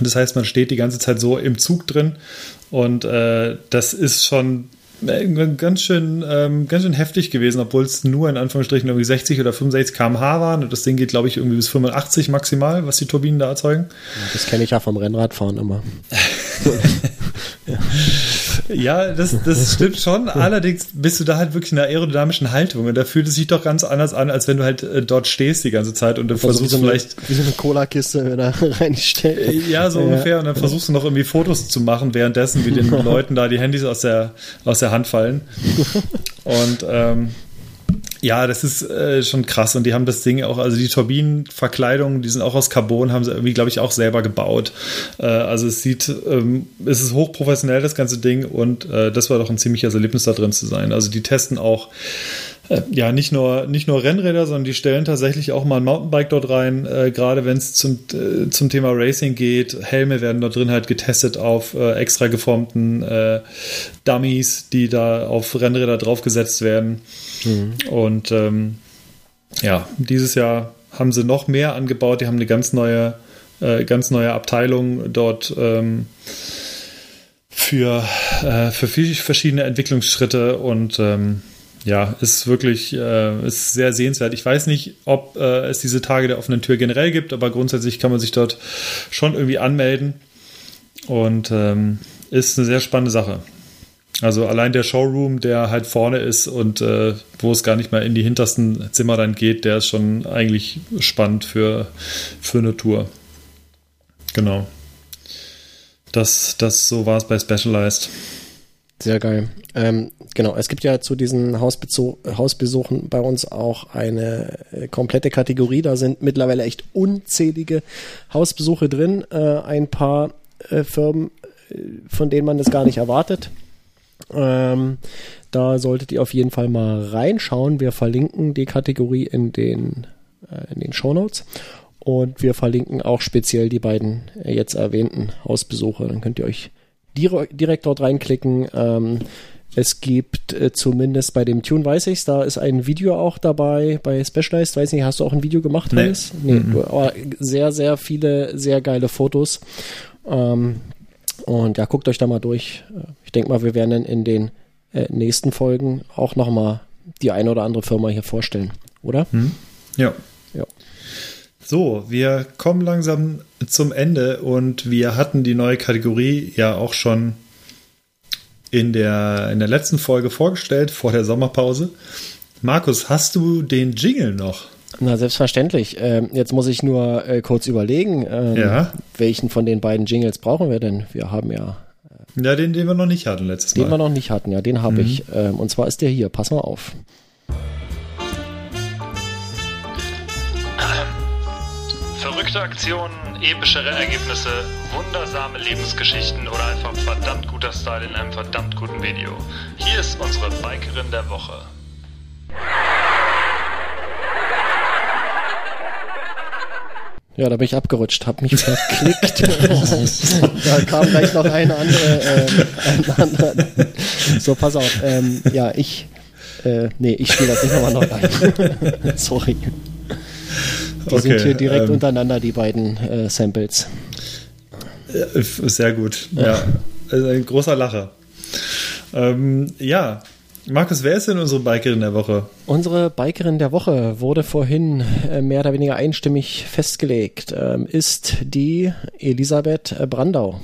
Speaker 1: Das heißt, man steht die ganze Zeit so im Zug drin und äh, das ist schon äh, ganz schön, ähm, ganz schön heftig gewesen, obwohl es nur in Anführungsstrichen irgendwie 60 oder 65 km/h waren. Und das Ding geht, glaube ich, irgendwie bis 85 maximal, was die Turbinen da erzeugen.
Speaker 3: Das kenne ich ja vom Rennradfahren immer.
Speaker 1: ja. Ja, das, das stimmt schon. Allerdings bist du da halt wirklich in einer aerodynamischen Haltung und da fühlt es sich doch ganz anders an, als wenn du halt äh, dort stehst die ganze Zeit und du also versuchst
Speaker 3: so
Speaker 1: eine, vielleicht.
Speaker 3: Wie so eine Cola-Kiste da reinstellen.
Speaker 1: Äh, ja, so ja. ungefähr. Und dann versuchst du noch irgendwie Fotos zu machen, währenddessen, wie den Leuten da die Handys aus der, aus der Hand fallen. Und ähm, ja, das ist äh, schon krass und die haben das Ding auch, also die Turbinenverkleidungen, die sind auch aus Carbon, haben sie irgendwie, glaube ich, auch selber gebaut. Äh, also es sieht, ähm, es ist hochprofessionell, das ganze Ding und äh, das war doch ein ziemliches Erlebnis da drin zu sein. Also die testen auch äh, ja, nicht nur, nicht nur Rennräder, sondern die stellen tatsächlich auch mal ein Mountainbike dort rein, äh, gerade wenn es zum, äh, zum Thema Racing geht. Helme werden dort drin halt getestet auf äh, extra geformten äh, Dummies, die da auf Rennräder draufgesetzt werden. Mhm. Und ähm, ja, dieses Jahr haben sie noch mehr angebaut. Die haben eine ganz neue, äh, ganz neue Abteilung dort ähm, für, für verschiedene Entwicklungsschritte und ähm, ja, ist wirklich äh, ist sehr sehenswert. Ich weiß nicht, ob äh, es diese Tage der offenen Tür generell gibt, aber grundsätzlich kann man sich dort schon irgendwie anmelden und ähm, ist eine sehr spannende Sache. Also allein der Showroom, der halt vorne ist und äh, wo es gar nicht mal in die hintersten Zimmer dann geht, der ist schon eigentlich spannend für, für eine Tour. Genau. Das, das so war es bei Specialized.
Speaker 3: Sehr geil. Ähm, genau, es gibt ja zu diesen Hausbezo Hausbesuchen bei uns auch eine äh, komplette Kategorie. Da sind mittlerweile echt unzählige Hausbesuche drin. Äh, ein paar äh, Firmen, äh, von denen man das gar nicht erwartet. Ähm, da solltet ihr auf jeden Fall mal reinschauen. Wir verlinken die Kategorie in den, äh, in den Show Notes. Und wir verlinken auch speziell die beiden äh, jetzt erwähnten Hausbesuche. Dann könnt ihr euch direkt dort reinklicken. Ähm, es gibt äh, zumindest bei dem Tune weiß ich's, da ist ein Video auch dabei. Bei Specialized, weiß nicht, hast du auch ein Video gemacht,
Speaker 1: Nee.
Speaker 3: Hannes? Nee,
Speaker 1: Mhm.
Speaker 3: aber sehr, sehr viele, sehr geile Fotos. Ähm, und ja, guckt euch da mal durch. Ich denke mal, wir werden dann in den äh, nächsten Folgen auch nochmal die eine oder andere Firma hier vorstellen, oder?
Speaker 1: Ja.
Speaker 3: Ja.
Speaker 1: So, wir kommen langsam zum Ende und wir hatten die neue Kategorie ja auch schon in der, in der letzten Folge vorgestellt, vor der Sommerpause. Markus, hast du den Jingle noch?
Speaker 3: Na, selbstverständlich. Ähm, jetzt muss ich nur äh, kurz überlegen, ähm,
Speaker 1: Ja.
Speaker 3: welchen von den beiden Jingles brauchen wir denn? Wir haben ja,
Speaker 1: Ja, den, den wir noch nicht hatten letztes
Speaker 3: den
Speaker 1: Mal.
Speaker 3: wir noch nicht hatten, ja, den habe ich. Ähm, und zwar ist der hier. Pass mal auf.
Speaker 2: Verrückte Aktionen, epischere Ergebnisse, wundersame Lebensgeschichten oder einfach verdammt guter Style in einem verdammt guten Video. Hier ist unsere Bikerin der Woche.
Speaker 3: Ja, da bin ich abgerutscht, habe mich verklickt. da kam gleich noch eine andere. Äh, ein anderer. So, pass auf. Ähm, ja, ich. Äh, nee, ich spiele das nicht nochmal neu ein. Sorry. Die
Speaker 1: Okay,
Speaker 3: sind hier direkt
Speaker 1: ähm,
Speaker 3: untereinander, die beiden äh, Samples.
Speaker 1: Äh, Sehr gut. Ja, also ein großer Lacher. Ähm, ja, Markus, wer ist denn unsere Bikerin der Woche?
Speaker 3: Unsere Bikerin der Woche wurde vorhin äh, mehr oder weniger einstimmig festgelegt, ähm, ist die Elisabeth äh, Brandau.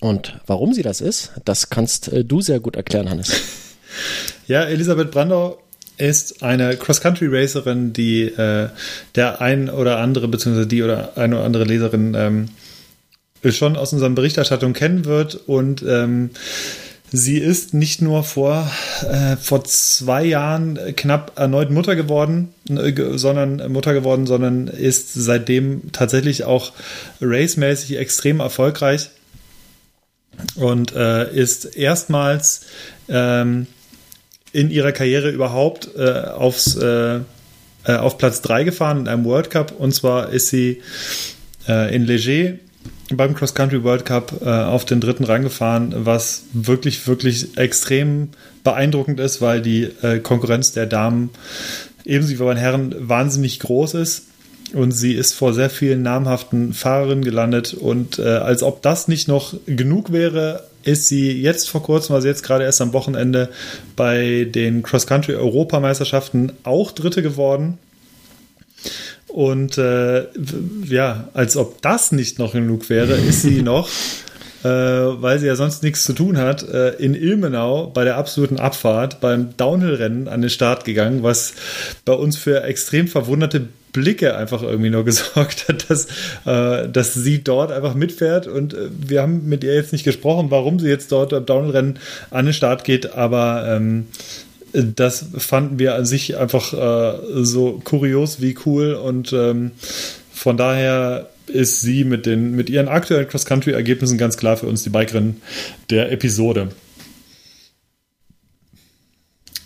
Speaker 3: Und warum sie das ist, das kannst du sehr gut erklären, Hannes.
Speaker 1: Ja, Elisabeth Brandau ist eine Cross-Country-Racerin, die äh, der ein oder andere, beziehungsweise die oder eine oder andere Leserin ähm, schon aus unserer Berichterstattung kennen wird. Und ähm, sie ist nicht nur vor, äh, vor zwei Jahren knapp erneut Mutter geworden, äh, sondern Mutter geworden, sondern ist seitdem tatsächlich auch racemäßig extrem erfolgreich und äh, ist erstmals ähm, in ihrer Karriere überhaupt äh, aufs, äh, äh, auf Platz 3 gefahren in einem World Cup. Und zwar ist sie äh, in Leger beim Cross Country World Cup äh, auf den dritten Rang gefahren, was wirklich, wirklich extrem beeindruckend ist, weil die äh, Konkurrenz der Damen ebenso wie bei den Herren wahnsinnig groß ist. Und sie ist vor sehr vielen namhaften Fahrerinnen gelandet. Und äh, als ob das nicht noch genug wäre, ist sie jetzt vor kurzem, also jetzt gerade erst am Wochenende, bei den Cross-Country-Europameisterschaften auch Dritte geworden. Und äh, ja, als ob das nicht noch genug wäre, ist sie noch, äh, weil sie ja sonst nichts zu tun hat, äh, in Ilmenau bei der absoluten Abfahrt beim Downhill-Rennen an den Start gegangen, was bei uns für extrem verwunderte Blicke einfach irgendwie nur gesorgt hat, dass, äh, dass sie dort einfach mitfährt. Und äh, wir haben mit ihr jetzt nicht gesprochen, warum sie jetzt dort beim Downhill-Rennen an den Start geht, aber ähm, das fanden wir an sich einfach äh, so kurios wie cool und ähm, von daher ist sie mit, den, mit ihren aktuellen Cross-Country-Ergebnissen ganz klar für uns die Bikerin der Episode.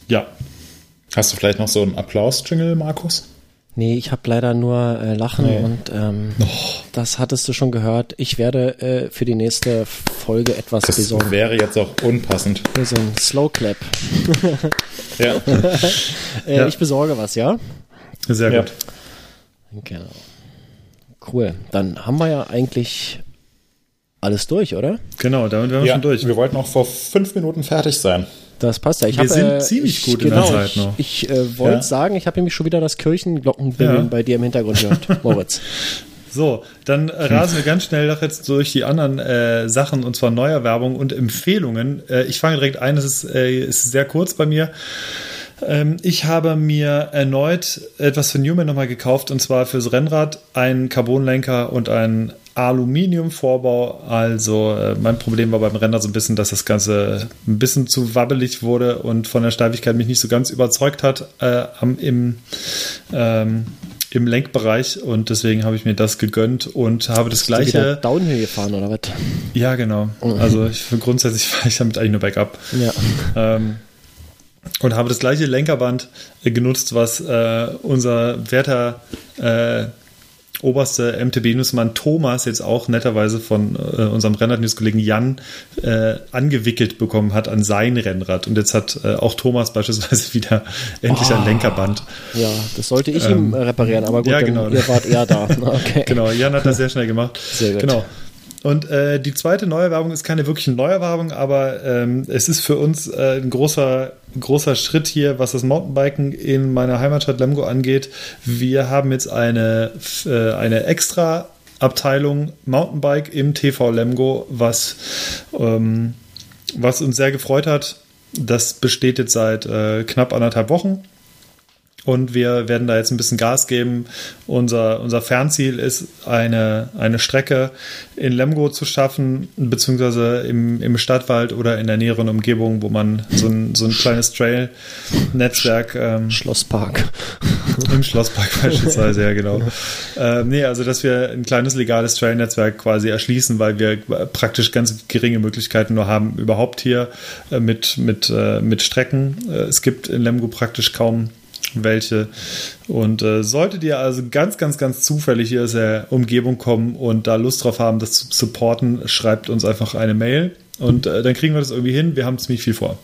Speaker 1: Ja,
Speaker 4: Hast du vielleicht noch so einen Applaus-Jingle, Markus?
Speaker 3: Nee, ich habe leider nur äh, Lachen
Speaker 4: Nee.
Speaker 3: und ähm, das hattest du schon gehört. Ich werde äh, für die nächste Folge etwas
Speaker 4: Das
Speaker 3: besorgen.
Speaker 4: wäre jetzt auch unpassend.
Speaker 3: So ein Slow Clap.
Speaker 4: Ja.
Speaker 3: Äh,
Speaker 1: Ja.
Speaker 3: Ich besorge was, ja?
Speaker 1: sehr
Speaker 4: Ja.
Speaker 1: gut.
Speaker 3: Genau. Cool. Dann haben wir ja eigentlich alles durch, oder?
Speaker 1: Genau, damit wären wir
Speaker 4: ja,
Speaker 1: schon durch.
Speaker 4: wir wollten auch vor fünf Minuten fertig sein.
Speaker 3: Das passt ja. Ich
Speaker 1: Wir
Speaker 3: hab,
Speaker 1: sind
Speaker 3: äh,
Speaker 1: ziemlich
Speaker 3: ich,
Speaker 1: gut in der
Speaker 3: genau,
Speaker 1: Zeit
Speaker 3: ich,
Speaker 1: noch.
Speaker 3: Ich äh, wollte
Speaker 4: Ja.
Speaker 3: sagen, ich habe nämlich schon wieder das Kirchenglockenbimmeln
Speaker 1: Ja.
Speaker 3: bei dir im Hintergrund gehört, Moritz.
Speaker 1: So, dann rasen wir ganz schnell doch jetzt durch die anderen äh, Sachen und zwar Neuerwerbung und Empfehlungen. Äh, ich fange direkt ein, das ist, äh, ist sehr kurz bei mir. Ähm, ich habe mir erneut etwas von Newman nochmal gekauft und zwar fürs Rennrad einen Carbonlenker und einen Aluminiumvorbau. Also äh, mein Problem war beim Rennrad so ein bisschen, dass das Ganze ein bisschen zu wabbelig wurde und von der Steifigkeit mich nicht so ganz überzeugt hat äh, im, ähm, im Lenkbereich und deswegen habe ich mir das gegönnt und habe das gleiche.
Speaker 3: Downhill gefahren oder was?
Speaker 1: Ja, genau. Also ich, grundsätzlich fahre ich damit eigentlich nur bergab.
Speaker 3: Ja.
Speaker 1: Ähm, und habe das gleiche Lenkerband äh, genutzt, was äh, unser werter äh, oberste MTB-Newsmann Thomas jetzt auch netterweise von äh, unserem Rennrad-News-Kollegen Jan äh, angewickelt bekommen hat an sein Rennrad. Und jetzt hat äh, auch Thomas beispielsweise wieder endlich ein
Speaker 3: Oh.
Speaker 1: Lenkerband.
Speaker 3: Ja, das sollte ich ihm äh, reparieren, aber gut,
Speaker 1: ja, genau.
Speaker 3: ihr wart eher da. Okay.
Speaker 1: Genau, Jan hat das sehr schnell gemacht.
Speaker 3: Sehr gut.
Speaker 1: Genau. Und äh, die zweite Neuerwerbung ist keine wirkliche Neuerwerbung, aber ähm, es ist für uns äh, ein großer, großer Schritt hier, was das Mountainbiken in meiner Heimatstadt Lemgo angeht. Wir haben jetzt eine, äh, eine extra Abteilung Mountainbike im TV Lemgo, was, ähm, was uns sehr gefreut hat. Das besteht jetzt seit äh, knapp anderthalb Wochen. Und wir werden da jetzt ein bisschen Gas geben. Unser, unser Fernziel ist, eine, eine Strecke in Lemgo zu schaffen, beziehungsweise im, im Stadtwald oder in der näheren Umgebung, wo man so ein, so ein kleines Trail-Netzwerk ähm,
Speaker 3: Schlosspark.
Speaker 1: im Schlosspark beispielsweise, ja genau. Ähm, nee, also dass wir ein kleines legales Trail-Netzwerk quasi erschließen, weil wir praktisch ganz geringe Möglichkeiten nur haben, überhaupt hier äh, mit, mit, äh, mit Strecken. Äh, es gibt in Lemgo praktisch kaum welche. Und äh, solltet ihr also ganz, ganz, ganz zufällig hier aus der Umgebung kommen und da Lust drauf haben, das zu supporten, schreibt uns einfach eine Mail und äh, dann kriegen wir das irgendwie hin. Wir haben ziemlich viel vor.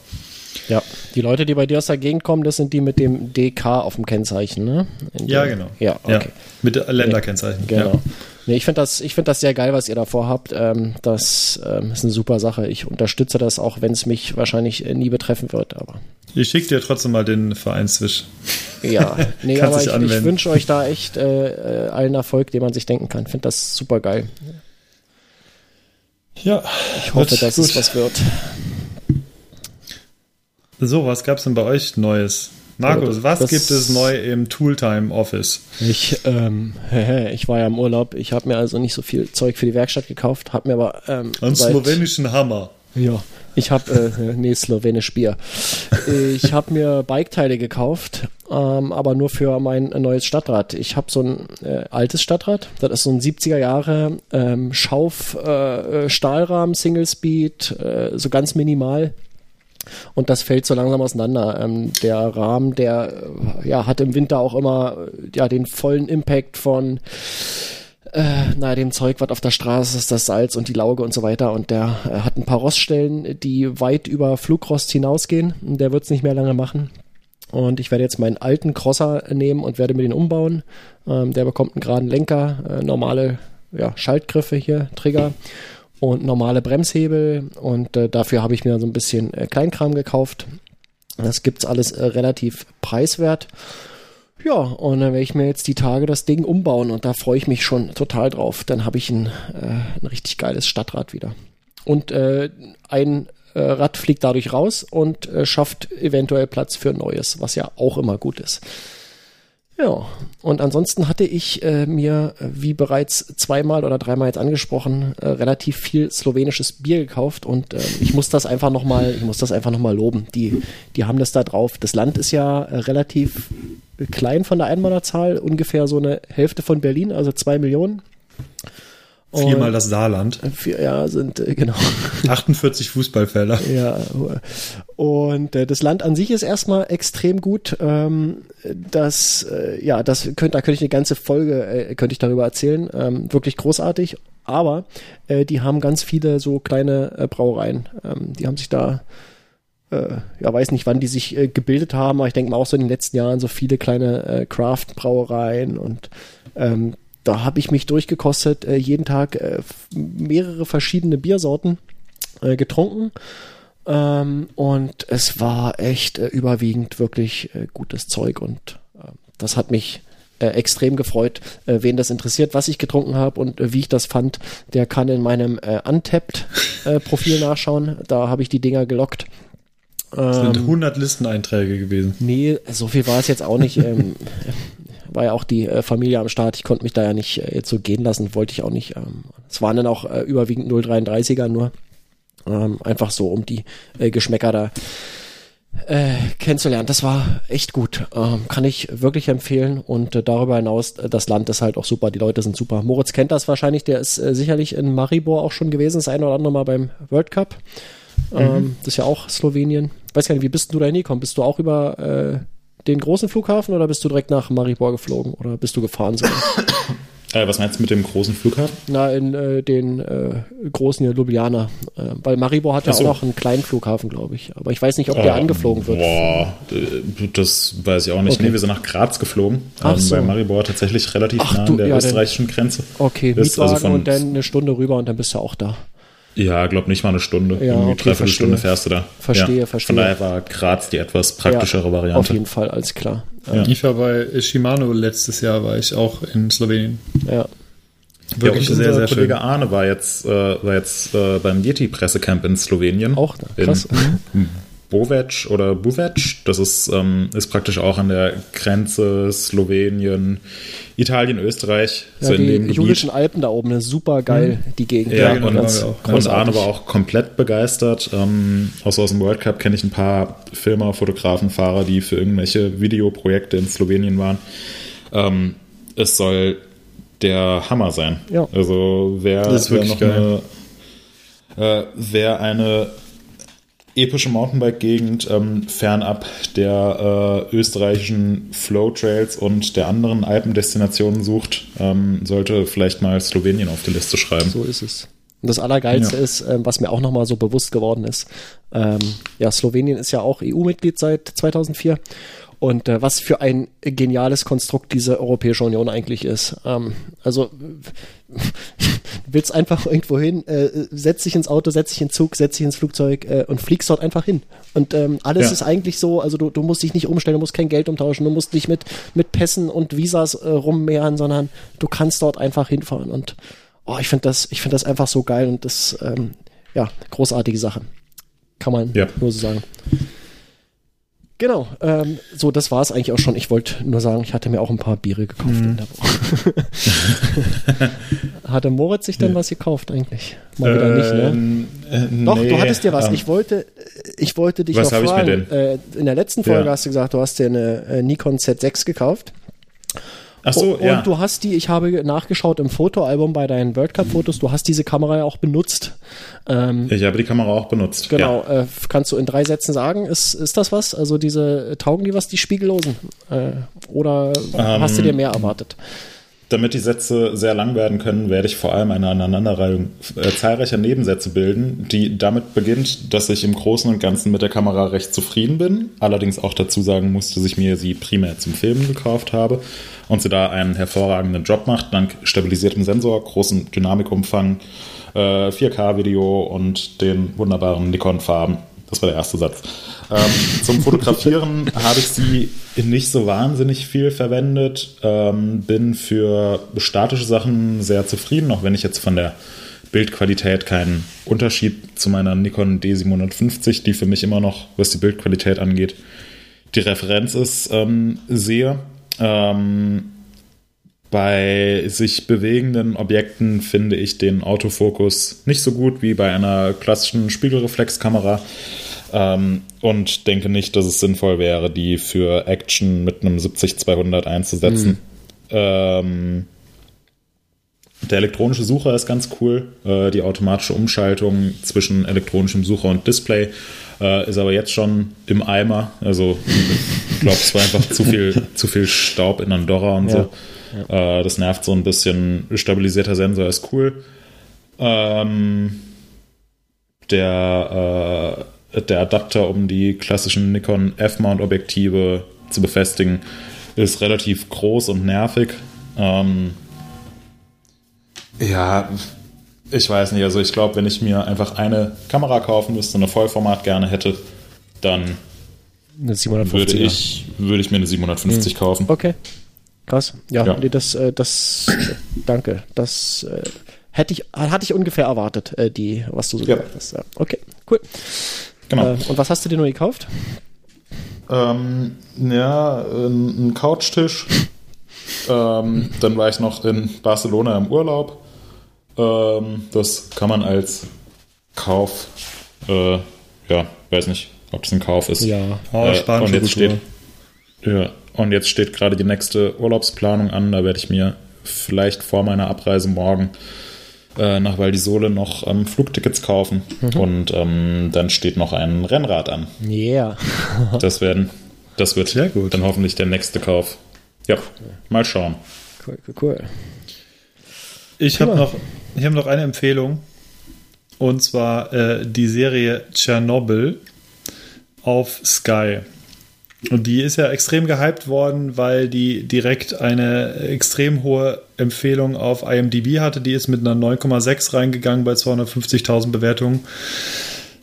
Speaker 3: Ja, die Leute, die bei dir aus der Gegend kommen, das sind die mit dem DK auf dem Kennzeichen, ne?
Speaker 1: Ja, genau.
Speaker 3: Ja, okay.
Speaker 1: mit Länderkennzeichen.
Speaker 3: Genau.
Speaker 1: Ja.
Speaker 3: Nee, ich finde das, ich find das sehr geil, was ihr da vorhabt. Ähm, das ähm, ist eine super Sache. Ich unterstütze das, auch wenn es mich wahrscheinlich äh, nie betreffen wird. Aber
Speaker 1: Ich schicke dir trotzdem mal den Vereinswisch.
Speaker 3: ja, nee, aber ich, ich wünsche euch da echt äh, äh, allen Erfolg, den man sich denken kann. Finde das super geil.
Speaker 1: Ja,
Speaker 3: Ich hoffe, dass es was wird.
Speaker 1: So, was gab's denn bei euch Neues? Markus, was
Speaker 3: Das-
Speaker 1: gibt es neu im Tooltime Office?
Speaker 3: Ich, ähm, ich war ja im Urlaub. Ich habe mir also nicht so viel Zeug für die Werkstatt gekauft, habe mir aber ähm,
Speaker 1: Einen slowenischen Hammer.
Speaker 3: Ja, ich habe, äh, nee, slowenisch Bier. Ich habe mir Biketeile gekauft, ähm, aber nur für mein neues Stadtrad. Ich habe so ein äh, altes Stadtrad, das ist so ein 70er Jahre ähm, Schauf äh, äh, Stahlrahmen, Single Speed, äh, so ganz minimal. Und das fällt so langsam auseinander. Ähm, der Rahmen, der äh, ja, hat im Winter auch immer äh, ja, den vollen Impact von äh, naja, dem Zeug, was auf der Straße ist, das Salz und die Lauge und so weiter. Und der äh, hat ein paar Roststellen, die weit über Flugrost hinausgehen. Der wird es nicht mehr lange machen. Und ich werde jetzt meinen alten Crosser nehmen und werde mir den umbauen. Ähm, der bekommt einen geraden Lenker, äh, normale ja, Schaltgriffe hier, Trigger und normale Bremshebel. Und äh, dafür habe ich mir so ein bisschen äh, Kleinkram gekauft. Das gibt's alles äh, relativ preiswert. Ja, und dann werde ich mir jetzt die Tage das Ding umbauen und da freue ich mich schon total drauf. Dann habe ich ein, äh, ein richtig geiles Stadtrad wieder. Und äh, ein äh, Rad fliegt dadurch raus und äh, schafft eventuell Platz für neues, was ja auch immer gut ist. Ja, und ansonsten hatte ich äh, mir, äh, wie bereits zweimal oder dreimal jetzt angesprochen, äh, relativ viel slowenisches Bier gekauft und äh, ich muss das einfach nochmal, ich muss das einfach noch mal loben. Die, die haben das da drauf. Das Land ist ja äh, relativ klein von der Einwohnerzahl, ungefähr so eine Hälfte von Berlin, also zwei Millionen.
Speaker 1: Viermal das Saarland.
Speaker 3: Vier, ja, sind, äh, genau.
Speaker 1: 48 Fußballfelder.
Speaker 3: Ja, und äh, das Land an sich ist erstmal extrem gut. Ähm, das, äh, ja, das könnte, da könnte ich eine ganze Folge, äh, könnte ich darüber erzählen. Ähm, wirklich großartig. Aber äh, die haben ganz viele so kleine äh, Brauereien. Ähm, die haben sich da, äh, ja, weiß nicht, wann die sich äh, gebildet haben, aber ich denke mal auch so in den letzten Jahren so viele kleine äh, Craft-Brauereien und ähm, da habe ich mich durchgekostet, äh, jeden Tag äh, mehrere verschiedene Biersorten äh, getrunken. Ähm, und es war echt äh, überwiegend wirklich äh, gutes Zeug und äh, das hat mich äh, extrem gefreut. Wen das interessiert, was ich getrunken habe und wie ich das fand, der kann in meinem Untapped-Profil nachschauen. Da habe ich die Dinger gelockt.
Speaker 1: Das sind
Speaker 3: Ähm,
Speaker 1: 100 Listeneinträge gewesen.
Speaker 3: Nee, so viel war es jetzt auch nicht. War ja auch die äh, Familie am Start. Ich konnte mich da ja nicht äh, jetzt so gehen lassen, wollte ich auch nicht. Ähm, es waren dann auch äh, überwiegend 0,33er nur. Ähm, einfach so, um die äh, Geschmäcker da äh, kennenzulernen. Das war echt gut. Ähm, kann ich wirklich empfehlen. Und äh, darüber hinaus, äh, das Land ist halt auch super. Die Leute sind super. Moritz kennt das wahrscheinlich. Der ist äh, sicherlich in Maribor auch schon gewesen, das eine oder andere Mal beim World Cup. Ähm, mhm. Das ist ja auch Slowenien. Weiß gar nicht, wie bist du da hingekommen? Bist du auch über äh, den großen Flughafen oder bist du direkt nach Maribor geflogen oder bist du gefahren sogar?
Speaker 4: Äh, was meinst du mit dem großen Flughafen?
Speaker 3: Na, in äh, den äh, großen hier, Ljubljana. Äh, weil Maribor hat ja so. auch noch einen kleinen Flughafen, glaube ich. Aber ich weiß nicht, ob der ähm, angeflogen wird.
Speaker 4: Boah, das weiß ich auch nicht. Okay. Nee, wir sind nach Graz geflogen. Ach ähm, so. Weil Maribor tatsächlich relativ Ach, nah an der ja, österreichischen Grenze.
Speaker 3: Okay, ist, Mietwagen also und dann eine Stunde rüber und dann bist du auch da.
Speaker 4: Ja, glaub nicht mal eine Stunde. Ja, Irgendwie okay, dreiviertel Stunde fährst du da.
Speaker 3: Verstehe, ja. verstehe.
Speaker 4: Von daher war Graz die etwas praktischere ja, Variante.
Speaker 3: Auf jeden Fall, alles klar.
Speaker 1: Ja. Ich war bei Shimano letztes Jahr, war ich auch in Slowenien.
Speaker 3: Ja.
Speaker 4: Wirklich ja, sehr, sehr Kollege schön. Arne war jetzt, äh, war jetzt äh, beim Yeti-Pressecamp in Slowenien.
Speaker 3: Auch da, krass.
Speaker 4: In Bovec oder Buvec. Das ist, ähm, ist praktisch auch an der Grenze Slowenien, Italien, Österreich.
Speaker 3: Ja, so die in Julischen Alpen da oben, super geil, mhm. die Gegend.
Speaker 4: Ja, ja und, und Arne war auch komplett begeistert. Ähm, außer aus dem World Cup kenne ich ein paar Filmer, Fotografen, Fahrer, die für irgendwelche Videoprojekte in Slowenien waren. Ähm, es soll der Hammer sein.
Speaker 3: Ja.
Speaker 4: Also wer, wer noch geil. eine, äh, wer eine epische Mountainbike-Gegend ähm, fernab der äh, österreichischen Flow-Trails und der anderen Alpendestinationen sucht, ähm, sollte vielleicht mal Slowenien auf die Liste schreiben.
Speaker 3: So ist es. Und das Allergeilste ja. ist, ähm, was mir auch nochmal so bewusst geworden ist, ähm, ja, Slowenien ist ja auch EU-Mitglied seit 2004 und äh, was für ein geniales Konstrukt diese Europäische Union eigentlich ist. Ähm, also willst einfach irgendwo hin, äh, setz dich ins Auto, setz dich in Zug, setz dich ins Flugzeug äh, und fliegst dort einfach hin. Und ähm, alles ja. ist eigentlich so, also du, du musst dich nicht umstellen, du musst kein Geld umtauschen, du musst nicht mit, mit Pässen und Visas äh, rummehren, sondern du kannst dort einfach hinfahren. Und oh, ich finde das, ich finde das einfach so geil und das, ähm, ja, großartige Sache. Kann man ja. nur so sagen. Genau, ähm, so das war es eigentlich auch schon. Ich wollte nur sagen, ich hatte mir auch ein paar Biere gekauft mhm. in der Woche. hatte Moritz sich denn ja. was gekauft eigentlich? Mal wieder nicht, ne? Ähm, äh, Doch, nee, du hattest dir was. Ähm, ich wollte, ich wollte dich
Speaker 4: was
Speaker 3: noch fragen.
Speaker 4: Ich mir denn?
Speaker 3: Äh, in der letzten Folge ja. hast du gesagt, du hast dir eine äh, Nikon Z6 gekauft.
Speaker 4: Ach so,
Speaker 3: und, ja. du hast die, ich habe nachgeschaut im Fotoalbum bei deinen World Cup Fotos, du hast diese Kamera ja auch benutzt.
Speaker 4: Ähm, ich habe die Kamera auch benutzt.
Speaker 3: Genau, ja. äh, kannst du in drei Sätzen sagen, ist, ist das was? Also diese, taugen die was, die Spiegellosen? Äh, oder ähm, hast du dir mehr erwartet?
Speaker 4: Damit die Sätze sehr lang werden können, werde ich vor allem eine Aneinanderreihung äh, zahlreicher Nebensätze bilden, die damit beginnt, dass ich im Großen und Ganzen mit der Kamera recht zufrieden bin, allerdings auch dazu sagen muss, dass ich mir sie primär zum Filmen gekauft habe und sie da einen hervorragenden Job macht, dank stabilisiertem Sensor, großem Dynamikumfang, äh, 4K-Video und den wunderbaren Nikon-Farben. Das war der erste Satz. Ähm, zum Fotografieren habe ich sie nicht so wahnsinnig viel verwendet. Ähm, bin für statische Sachen sehr zufrieden, auch wenn ich jetzt von der Bildqualität keinen Unterschied zu meiner Nikon D750, die für mich immer noch, was die Bildqualität angeht, die Referenz ist, ähm, sehe. Ähm, bei sich bewegenden Objekten finde ich den Autofokus nicht so gut wie bei einer klassischen Spiegelreflexkamera ähm, und denke nicht, dass es sinnvoll wäre, die für Action mit einem 70-200 einzusetzen. Mhm. Ähm, der elektronische Sucher ist ganz cool. Äh, die automatische Umschaltung zwischen elektronischem Sucher und Display äh, ist aber jetzt schon im Eimer. Also ich glaube, es war einfach zu viel, zu viel Staub in Andorra und ja. so. Ja. Äh, das nervt so ein bisschen. Stabilisierter Sensor ist cool. Ähm, der, äh, der Adapter, um die klassischen Nikon F-Mount-Objektive zu befestigen, ist relativ groß und nervig. Ähm, ja, ich weiß nicht. Also ich glaube, wenn ich mir einfach eine Kamera kaufen müsste, eine Vollformat gerne hätte, dann würde ich, würde ich mir eine 750 mhm. kaufen.
Speaker 3: Okay. Krass. Ja, ja. Nee, das, äh, das, danke. Das äh, hätte ich, hatte ich ungefähr erwartet, äh, die, was du so ja. gesagt hast. Ja. Okay, cool. Genau. Äh, und was hast du dir nur gekauft?
Speaker 4: Ähm, ja, ein, ein Couchtisch. ähm, dann war ich noch in Barcelona im Urlaub. Ähm, das kann man als Kauf, äh, ja, weiß nicht, ob es ein Kauf ist.
Speaker 3: Ja.
Speaker 1: Oh,
Speaker 4: Äh,
Speaker 1: spanische
Speaker 4: und jetzt
Speaker 1: Kultur.
Speaker 4: steht, ja, und jetzt steht gerade die nächste Urlaubsplanung an. Da werde ich mir vielleicht vor meiner Abreise morgen äh, nach Val di Sole noch ähm, Flugtickets kaufen.
Speaker 1: Mhm.
Speaker 4: Und ähm, dann steht noch ein Rennrad an.
Speaker 3: Yeah.
Speaker 4: Das werden, das wird
Speaker 1: Sehr gut.
Speaker 4: dann hoffentlich der nächste Kauf. Ja, mal schauen.
Speaker 3: Cool, cool, cool.
Speaker 1: Ich habe noch, ich hab noch eine Empfehlung. Und zwar äh, die Serie Tschernobyl auf Sky. Und die ist ja extrem gehypt worden, weil die direkt eine extrem hohe Empfehlung auf IMDb hatte. Die ist mit einer 9,6 reingegangen bei 250.000 Bewertungen.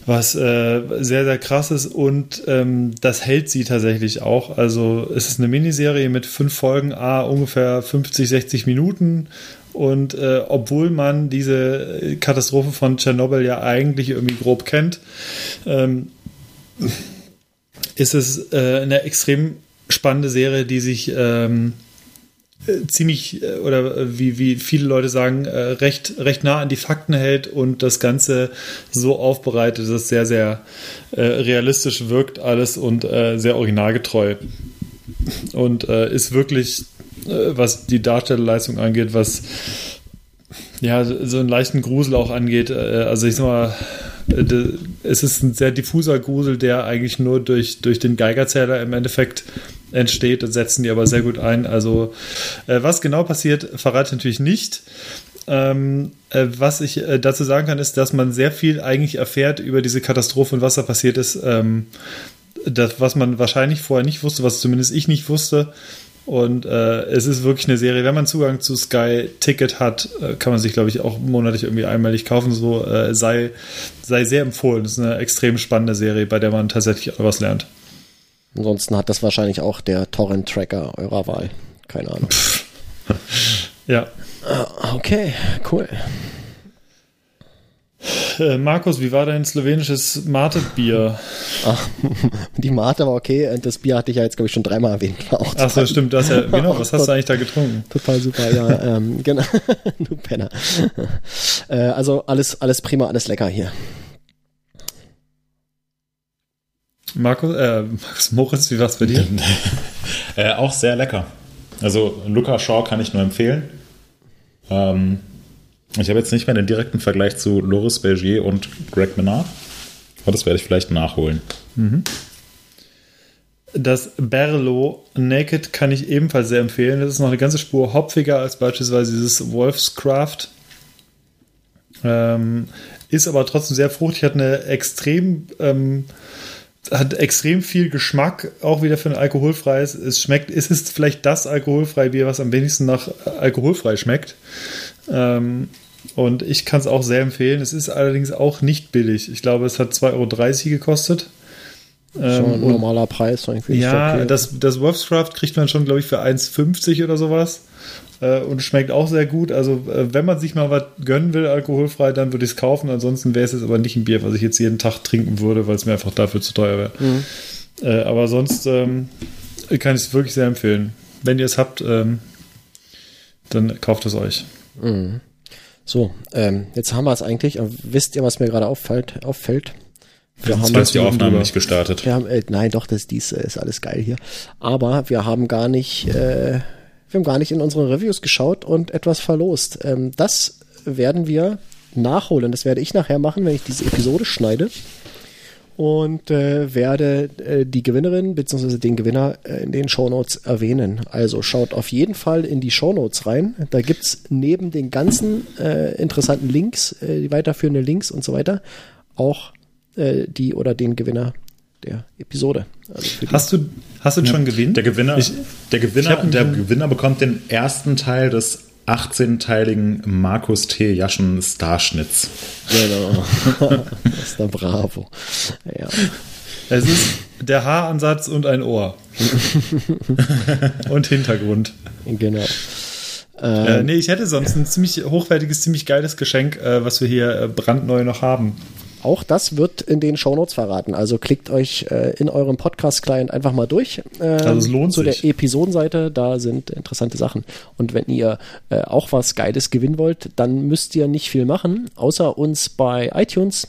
Speaker 1: Was äh, sehr, sehr krass ist und ähm, das hält sie tatsächlich auch. Also es ist eine Miniserie mit fünf Folgen, a ungefähr 50, 60 Minuten. Und äh, obwohl man diese Katastrophe von Tschernobyl ja eigentlich irgendwie grob kennt, ähm, ist es äh, eine extrem spannende Serie, die sich ähm, äh, ziemlich äh, oder äh, wie, wie viele Leute sagen, äh, recht, recht nah an die Fakten hält und das Ganze so aufbereitet, dass es sehr, sehr äh, realistisch wirkt alles und äh, sehr originalgetreu. Und ist wirklich, was die Darstellerleistung angeht, was ja, so einen leichten Grusel auch angeht. Also ich sag mal, es ist ein sehr diffuser Grusel, der eigentlich nur durch, durch den Geigerzähler im Endeffekt entsteht. Das setzen die aber sehr gut ein. Also äh, was genau passiert, verrate ich natürlich nicht. Ähm, äh, was ich äh, dazu sagen kann, ist, dass man sehr viel eigentlich erfährt über diese Katastrophe und was da passiert ist. Ähm, das, was man wahrscheinlich vorher nicht wusste, was zumindest ich nicht wusste. Und äh, es ist wirklich eine Serie, wenn man Zugang zu Sky Ticket hat, äh, kann man sich, glaube ich, auch monatlich irgendwie einmalig kaufen. So äh, sei, sei sehr empfohlen. Das ist eine extrem spannende Serie, bei der man tatsächlich auch was lernt.
Speaker 3: Ansonsten hat das wahrscheinlich auch der Torrent-Tracker eurer Wahl. Keine Ahnung.
Speaker 1: Ja.
Speaker 3: Okay, cool.
Speaker 1: Äh, Markus, wie war dein slowenisches Mate-Bier?
Speaker 3: Ach, die Mate war okay und das Bier hatte ich ja jetzt, glaube ich, schon dreimal erwähnt. Auch
Speaker 1: Ach so, stimmt. Das ja, genau. Was hast du eigentlich da getrunken?
Speaker 3: Total super, ja. ähm, genau. du Penner. äh, also alles, alles prima, alles lecker hier.
Speaker 1: Markus, äh, Markus Moritz, wie war's bei dir?
Speaker 4: Äh, auch sehr lecker. Also Luca Shaw kann ich nur empfehlen. Ähm, ich habe jetzt nicht mehr den direkten Vergleich zu Loris Bergier und Greg Menard. Aber das werde ich vielleicht nachholen.
Speaker 1: Das Berlo Naked kann ich ebenfalls sehr empfehlen. Das ist noch eine ganze Spur hopfiger als beispielsweise dieses Wolfscraft. Ähm, ist aber trotzdem sehr fruchtig, hat eine extrem, ähm, hat extrem viel Geschmack, auch wieder für ein alkoholfreies. Es schmeckt, es ist vielleicht das alkoholfreie Bier, was am wenigsten nach alkoholfrei schmeckt. Ähm, und ich kann es auch sehr empfehlen. Es ist allerdings auch nicht billig. Ich glaube, es hat 2,30 Euro gekostet.
Speaker 3: Ein
Speaker 1: Ähm, und-
Speaker 3: normaler Preis. eigentlich
Speaker 1: ja,
Speaker 3: okay.
Speaker 1: das, das Wolfscraft kriegt man schon, glaube ich, für 1,50 oder sowas. Äh, und schmeckt auch sehr gut. Also, äh, wenn man sich mal was gönnen will, alkoholfrei, dann würde ich es kaufen. Ansonsten wäre es jetzt aber nicht ein Bier, was ich jetzt jeden Tag trinken würde, weil es mir einfach dafür zu teuer wäre. Äh, aber sonst ähm, kann ich es wirklich sehr empfehlen. Wenn ihr es habt, ähm, dann kauft es euch.
Speaker 3: So, ähm, jetzt haben wir es eigentlich. Aber Wisst ihr, was mir gerade auffällt? auffällt? Wir haben,
Speaker 4: hast die Aufnahme
Speaker 1: drüber.
Speaker 4: nicht gestartet.
Speaker 3: wir haben äh, nein, doch, das dies äh, ist alles geil hier. Aber wir haben gar nicht, äh, wir haben gar nicht in unsere Reviews geschaut und etwas verlost. Ähm, das werden wir nachholen. Das werde ich nachher machen, wenn ich diese Episode schneide. Und äh, werde äh, die Gewinnerin bzw. den Gewinner äh, in den Shownotes erwähnen. Also schaut auf jeden Fall in die Shownotes rein. Da gibt's neben den ganzen äh, interessanten Links, äh, die weiterführenden Links und so weiter, auch äh, die oder den Gewinner der Episode. Also
Speaker 1: Hast du, hast du schon gewinnt?
Speaker 4: Der Gewinner,
Speaker 1: Ich-
Speaker 4: der, Gewinner, der Gewinner bekommt den ersten Teil des 18-teiligen Markus T. Jaschen Starschnitz.
Speaker 3: Genau. das ist der Bravo. Ja.
Speaker 1: Es ist der Haaransatz und ein Ohr. und Hintergrund.
Speaker 3: Genau.
Speaker 1: Äh, nee, ich hätte sonst ein ziemlich hochwertiges, ziemlich geiles Geschenk, äh, was wir hier äh, brandneu noch haben.
Speaker 3: Auch das wird in den Shownotes verraten. Also klickt euch äh, in eurem Podcast-Client einfach mal durch. Ähm,
Speaker 1: Also es lohnt
Speaker 3: zu
Speaker 1: sich.
Speaker 3: der Episodenseite, da sind interessante Sachen. Und wenn ihr äh, auch was Geiles gewinnen wollt, dann müsst ihr nicht viel machen, außer uns bei iTunes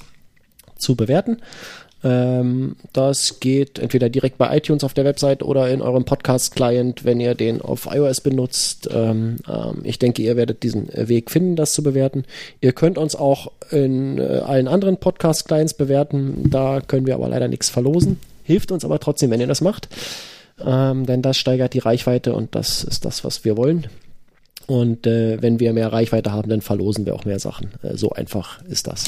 Speaker 3: zu bewerten. Ähm, das geht entweder direkt bei iTunes auf der Website oder in eurem Podcast-Client, wenn ihr den auf iOS benutzt. Ähm, ähm, ich denke, ihr werdet diesen Weg finden, das zu bewerten. Ihr könnt uns auch in äh, allen anderen Podcast-Clients bewerten. Da können wir aber leider nichts verlosen. Hilft uns aber trotzdem, wenn ihr das macht. Ähm, denn das steigert die Reichweite und das ist das, was wir wollen. Und äh, wenn wir mehr Reichweite haben, dann verlosen wir auch mehr Sachen. Äh, so einfach ist das.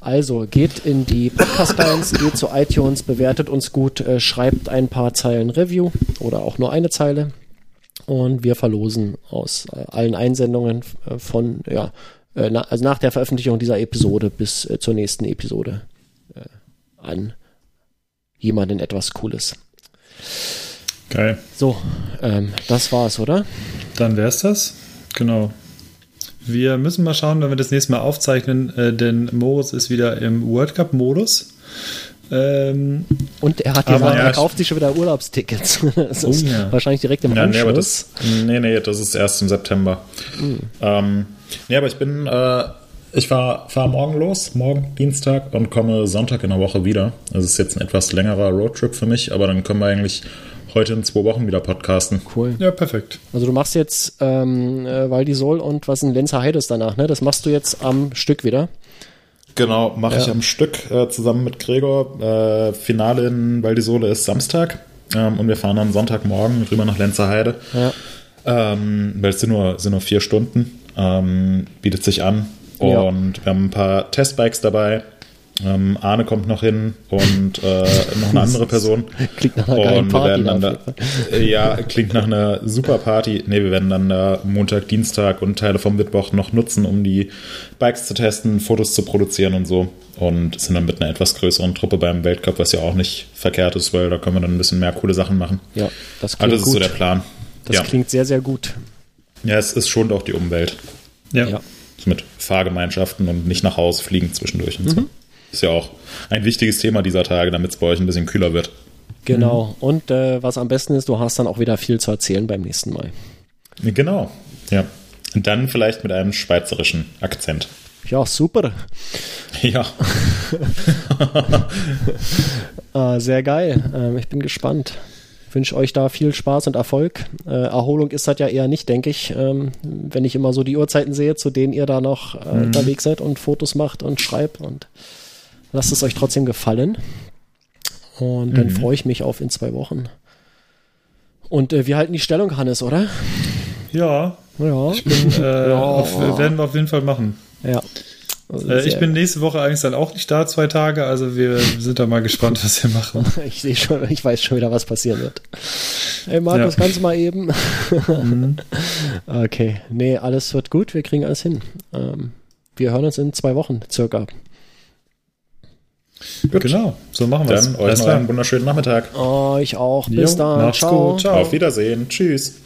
Speaker 3: Also geht in die Podcast-Clients, geht zu iTunes, bewertet uns gut, äh, schreibt ein paar Zeilen Review oder auch nur eine Zeile. Und wir verlosen aus äh, allen Einsendungen äh, von, ja, äh, na, also nach der Veröffentlichung dieser Episode bis äh, zur nächsten Episode an jemanden etwas Cooles.
Speaker 1: Geil.
Speaker 3: So, ähm, das war's, oder?
Speaker 1: Dann wär's das. Genau. Wir müssen mal schauen, wenn wir das nächste Mal aufzeichnen, äh, denn Moritz ist wieder im World Cup-Modus. Ähm,
Speaker 3: Und er hat
Speaker 1: Aber
Speaker 3: gesagt,
Speaker 1: ja,
Speaker 3: er kauft sich schon wieder Urlaubstickets. Das ist
Speaker 1: Oh ja.
Speaker 3: wahrscheinlich direkt im
Speaker 4: Ja, nee, aber
Speaker 3: Anschluss.
Speaker 4: das, nee, nee, das ist erst im September. Ähm, nee, aber ich bin, äh, ich fahre fahr morgen los, morgen Dienstag und komme Sonntag in der Woche wieder. Das ist jetzt ein etwas längerer Roadtrip für mich, aber dann können wir eigentlich heute in zwei Wochen wieder podcasten.
Speaker 3: Cool.
Speaker 1: ja, perfekt.
Speaker 3: Also du machst jetzt ähm, äh, Val di Sol und was ein Lenzer Heides danach, ne? Das machst du jetzt am Stück wieder.
Speaker 4: Genau, mache ich
Speaker 3: Ja.
Speaker 4: am Stück äh, zusammen mit Gregor. Äh, Finale in Valdisole ist Samstag ähm, und wir fahren dann Sonntagmorgen rüber nach Lenzerheide.
Speaker 3: Ja.
Speaker 4: Ähm, weil es sind nur, sind nur vier Stunden, ähm, bietet sich an.
Speaker 3: Ja.
Speaker 4: Und wir haben ein paar Testbikes dabei. Ähm, Arne kommt noch hin und äh, noch eine andere Person.
Speaker 3: Klingt nach einer
Speaker 4: Und wir
Speaker 3: Party.
Speaker 4: werden dann
Speaker 3: da
Speaker 4: ja, klingt nach einer super Party. Ne, wir werden dann da Montag, Dienstag und Teile vom Mittwoch noch nutzen, um die Bikes zu testen, Fotos zu produzieren und so. Und sind dann mit einer etwas größeren Truppe beim Weltcup, was ja auch nicht verkehrt ist, weil da können wir dann ein bisschen mehr coole Sachen machen.
Speaker 3: ja, das
Speaker 4: Also
Speaker 3: klingt
Speaker 4: das ist
Speaker 3: gut.
Speaker 4: so der Plan.
Speaker 3: das
Speaker 4: ja.
Speaker 3: klingt sehr, sehr gut.
Speaker 4: ja, es, es schont auch die Umwelt.
Speaker 1: Ja.
Speaker 3: Ja.
Speaker 4: So mit Fahrgemeinschaften und nicht nach Hause fliegen zwischendurch und
Speaker 3: Mhm.
Speaker 4: Ist ja auch ein wichtiges Thema dieser Tage, damit es bei euch ein bisschen kühler wird.
Speaker 3: Genau. Und äh, was am besten ist, du hast dann auch wieder viel zu erzählen beim nächsten Mal.
Speaker 4: Genau. Ja. Und dann vielleicht mit einem schweizerischen Akzent.
Speaker 3: Ja, super.
Speaker 4: Ja.
Speaker 3: Äh, sehr geil. Ähm, ich bin gespannt. Ich wünsche euch da viel Spaß und Erfolg. Äh, Erholung ist das ja eher nicht, denke ich, ähm, wenn ich immer so die Uhrzeiten sehe, zu denen ihr da noch äh, unterwegs seid und Fotos macht und schreibt und lasst es euch trotzdem gefallen. Und dann freue ich mich auf in zwei Wochen. Und äh, wir halten die Stellung, Hannes, oder?
Speaker 1: Ja,
Speaker 3: Ja.
Speaker 1: äh, auf, werden wir auf jeden Fall machen.
Speaker 3: ja.
Speaker 1: Äh, ich bin nächste Woche eigentlich dann auch nicht da, zwei Tage, also wir sind da mal gespannt, was wir machen.
Speaker 3: Ich sehe schon, ich weiß schon wieder, was passieren wird. Ey, Markus,
Speaker 1: Ja.
Speaker 3: kannst du mal eben? Okay, nee, alles wird gut, wir kriegen alles hin. Ähm, wir hören uns in zwei Wochen circa.
Speaker 4: Gut.
Speaker 1: Genau, so machen wir es.
Speaker 4: Dann euch noch einen wunderschönen Nachmittag.
Speaker 3: Euch auch. Bis
Speaker 1: Jo,
Speaker 3: dann.
Speaker 1: macht's
Speaker 3: Ciao.
Speaker 1: gut. Ciao.
Speaker 4: Auf Wiedersehen. Tschüss.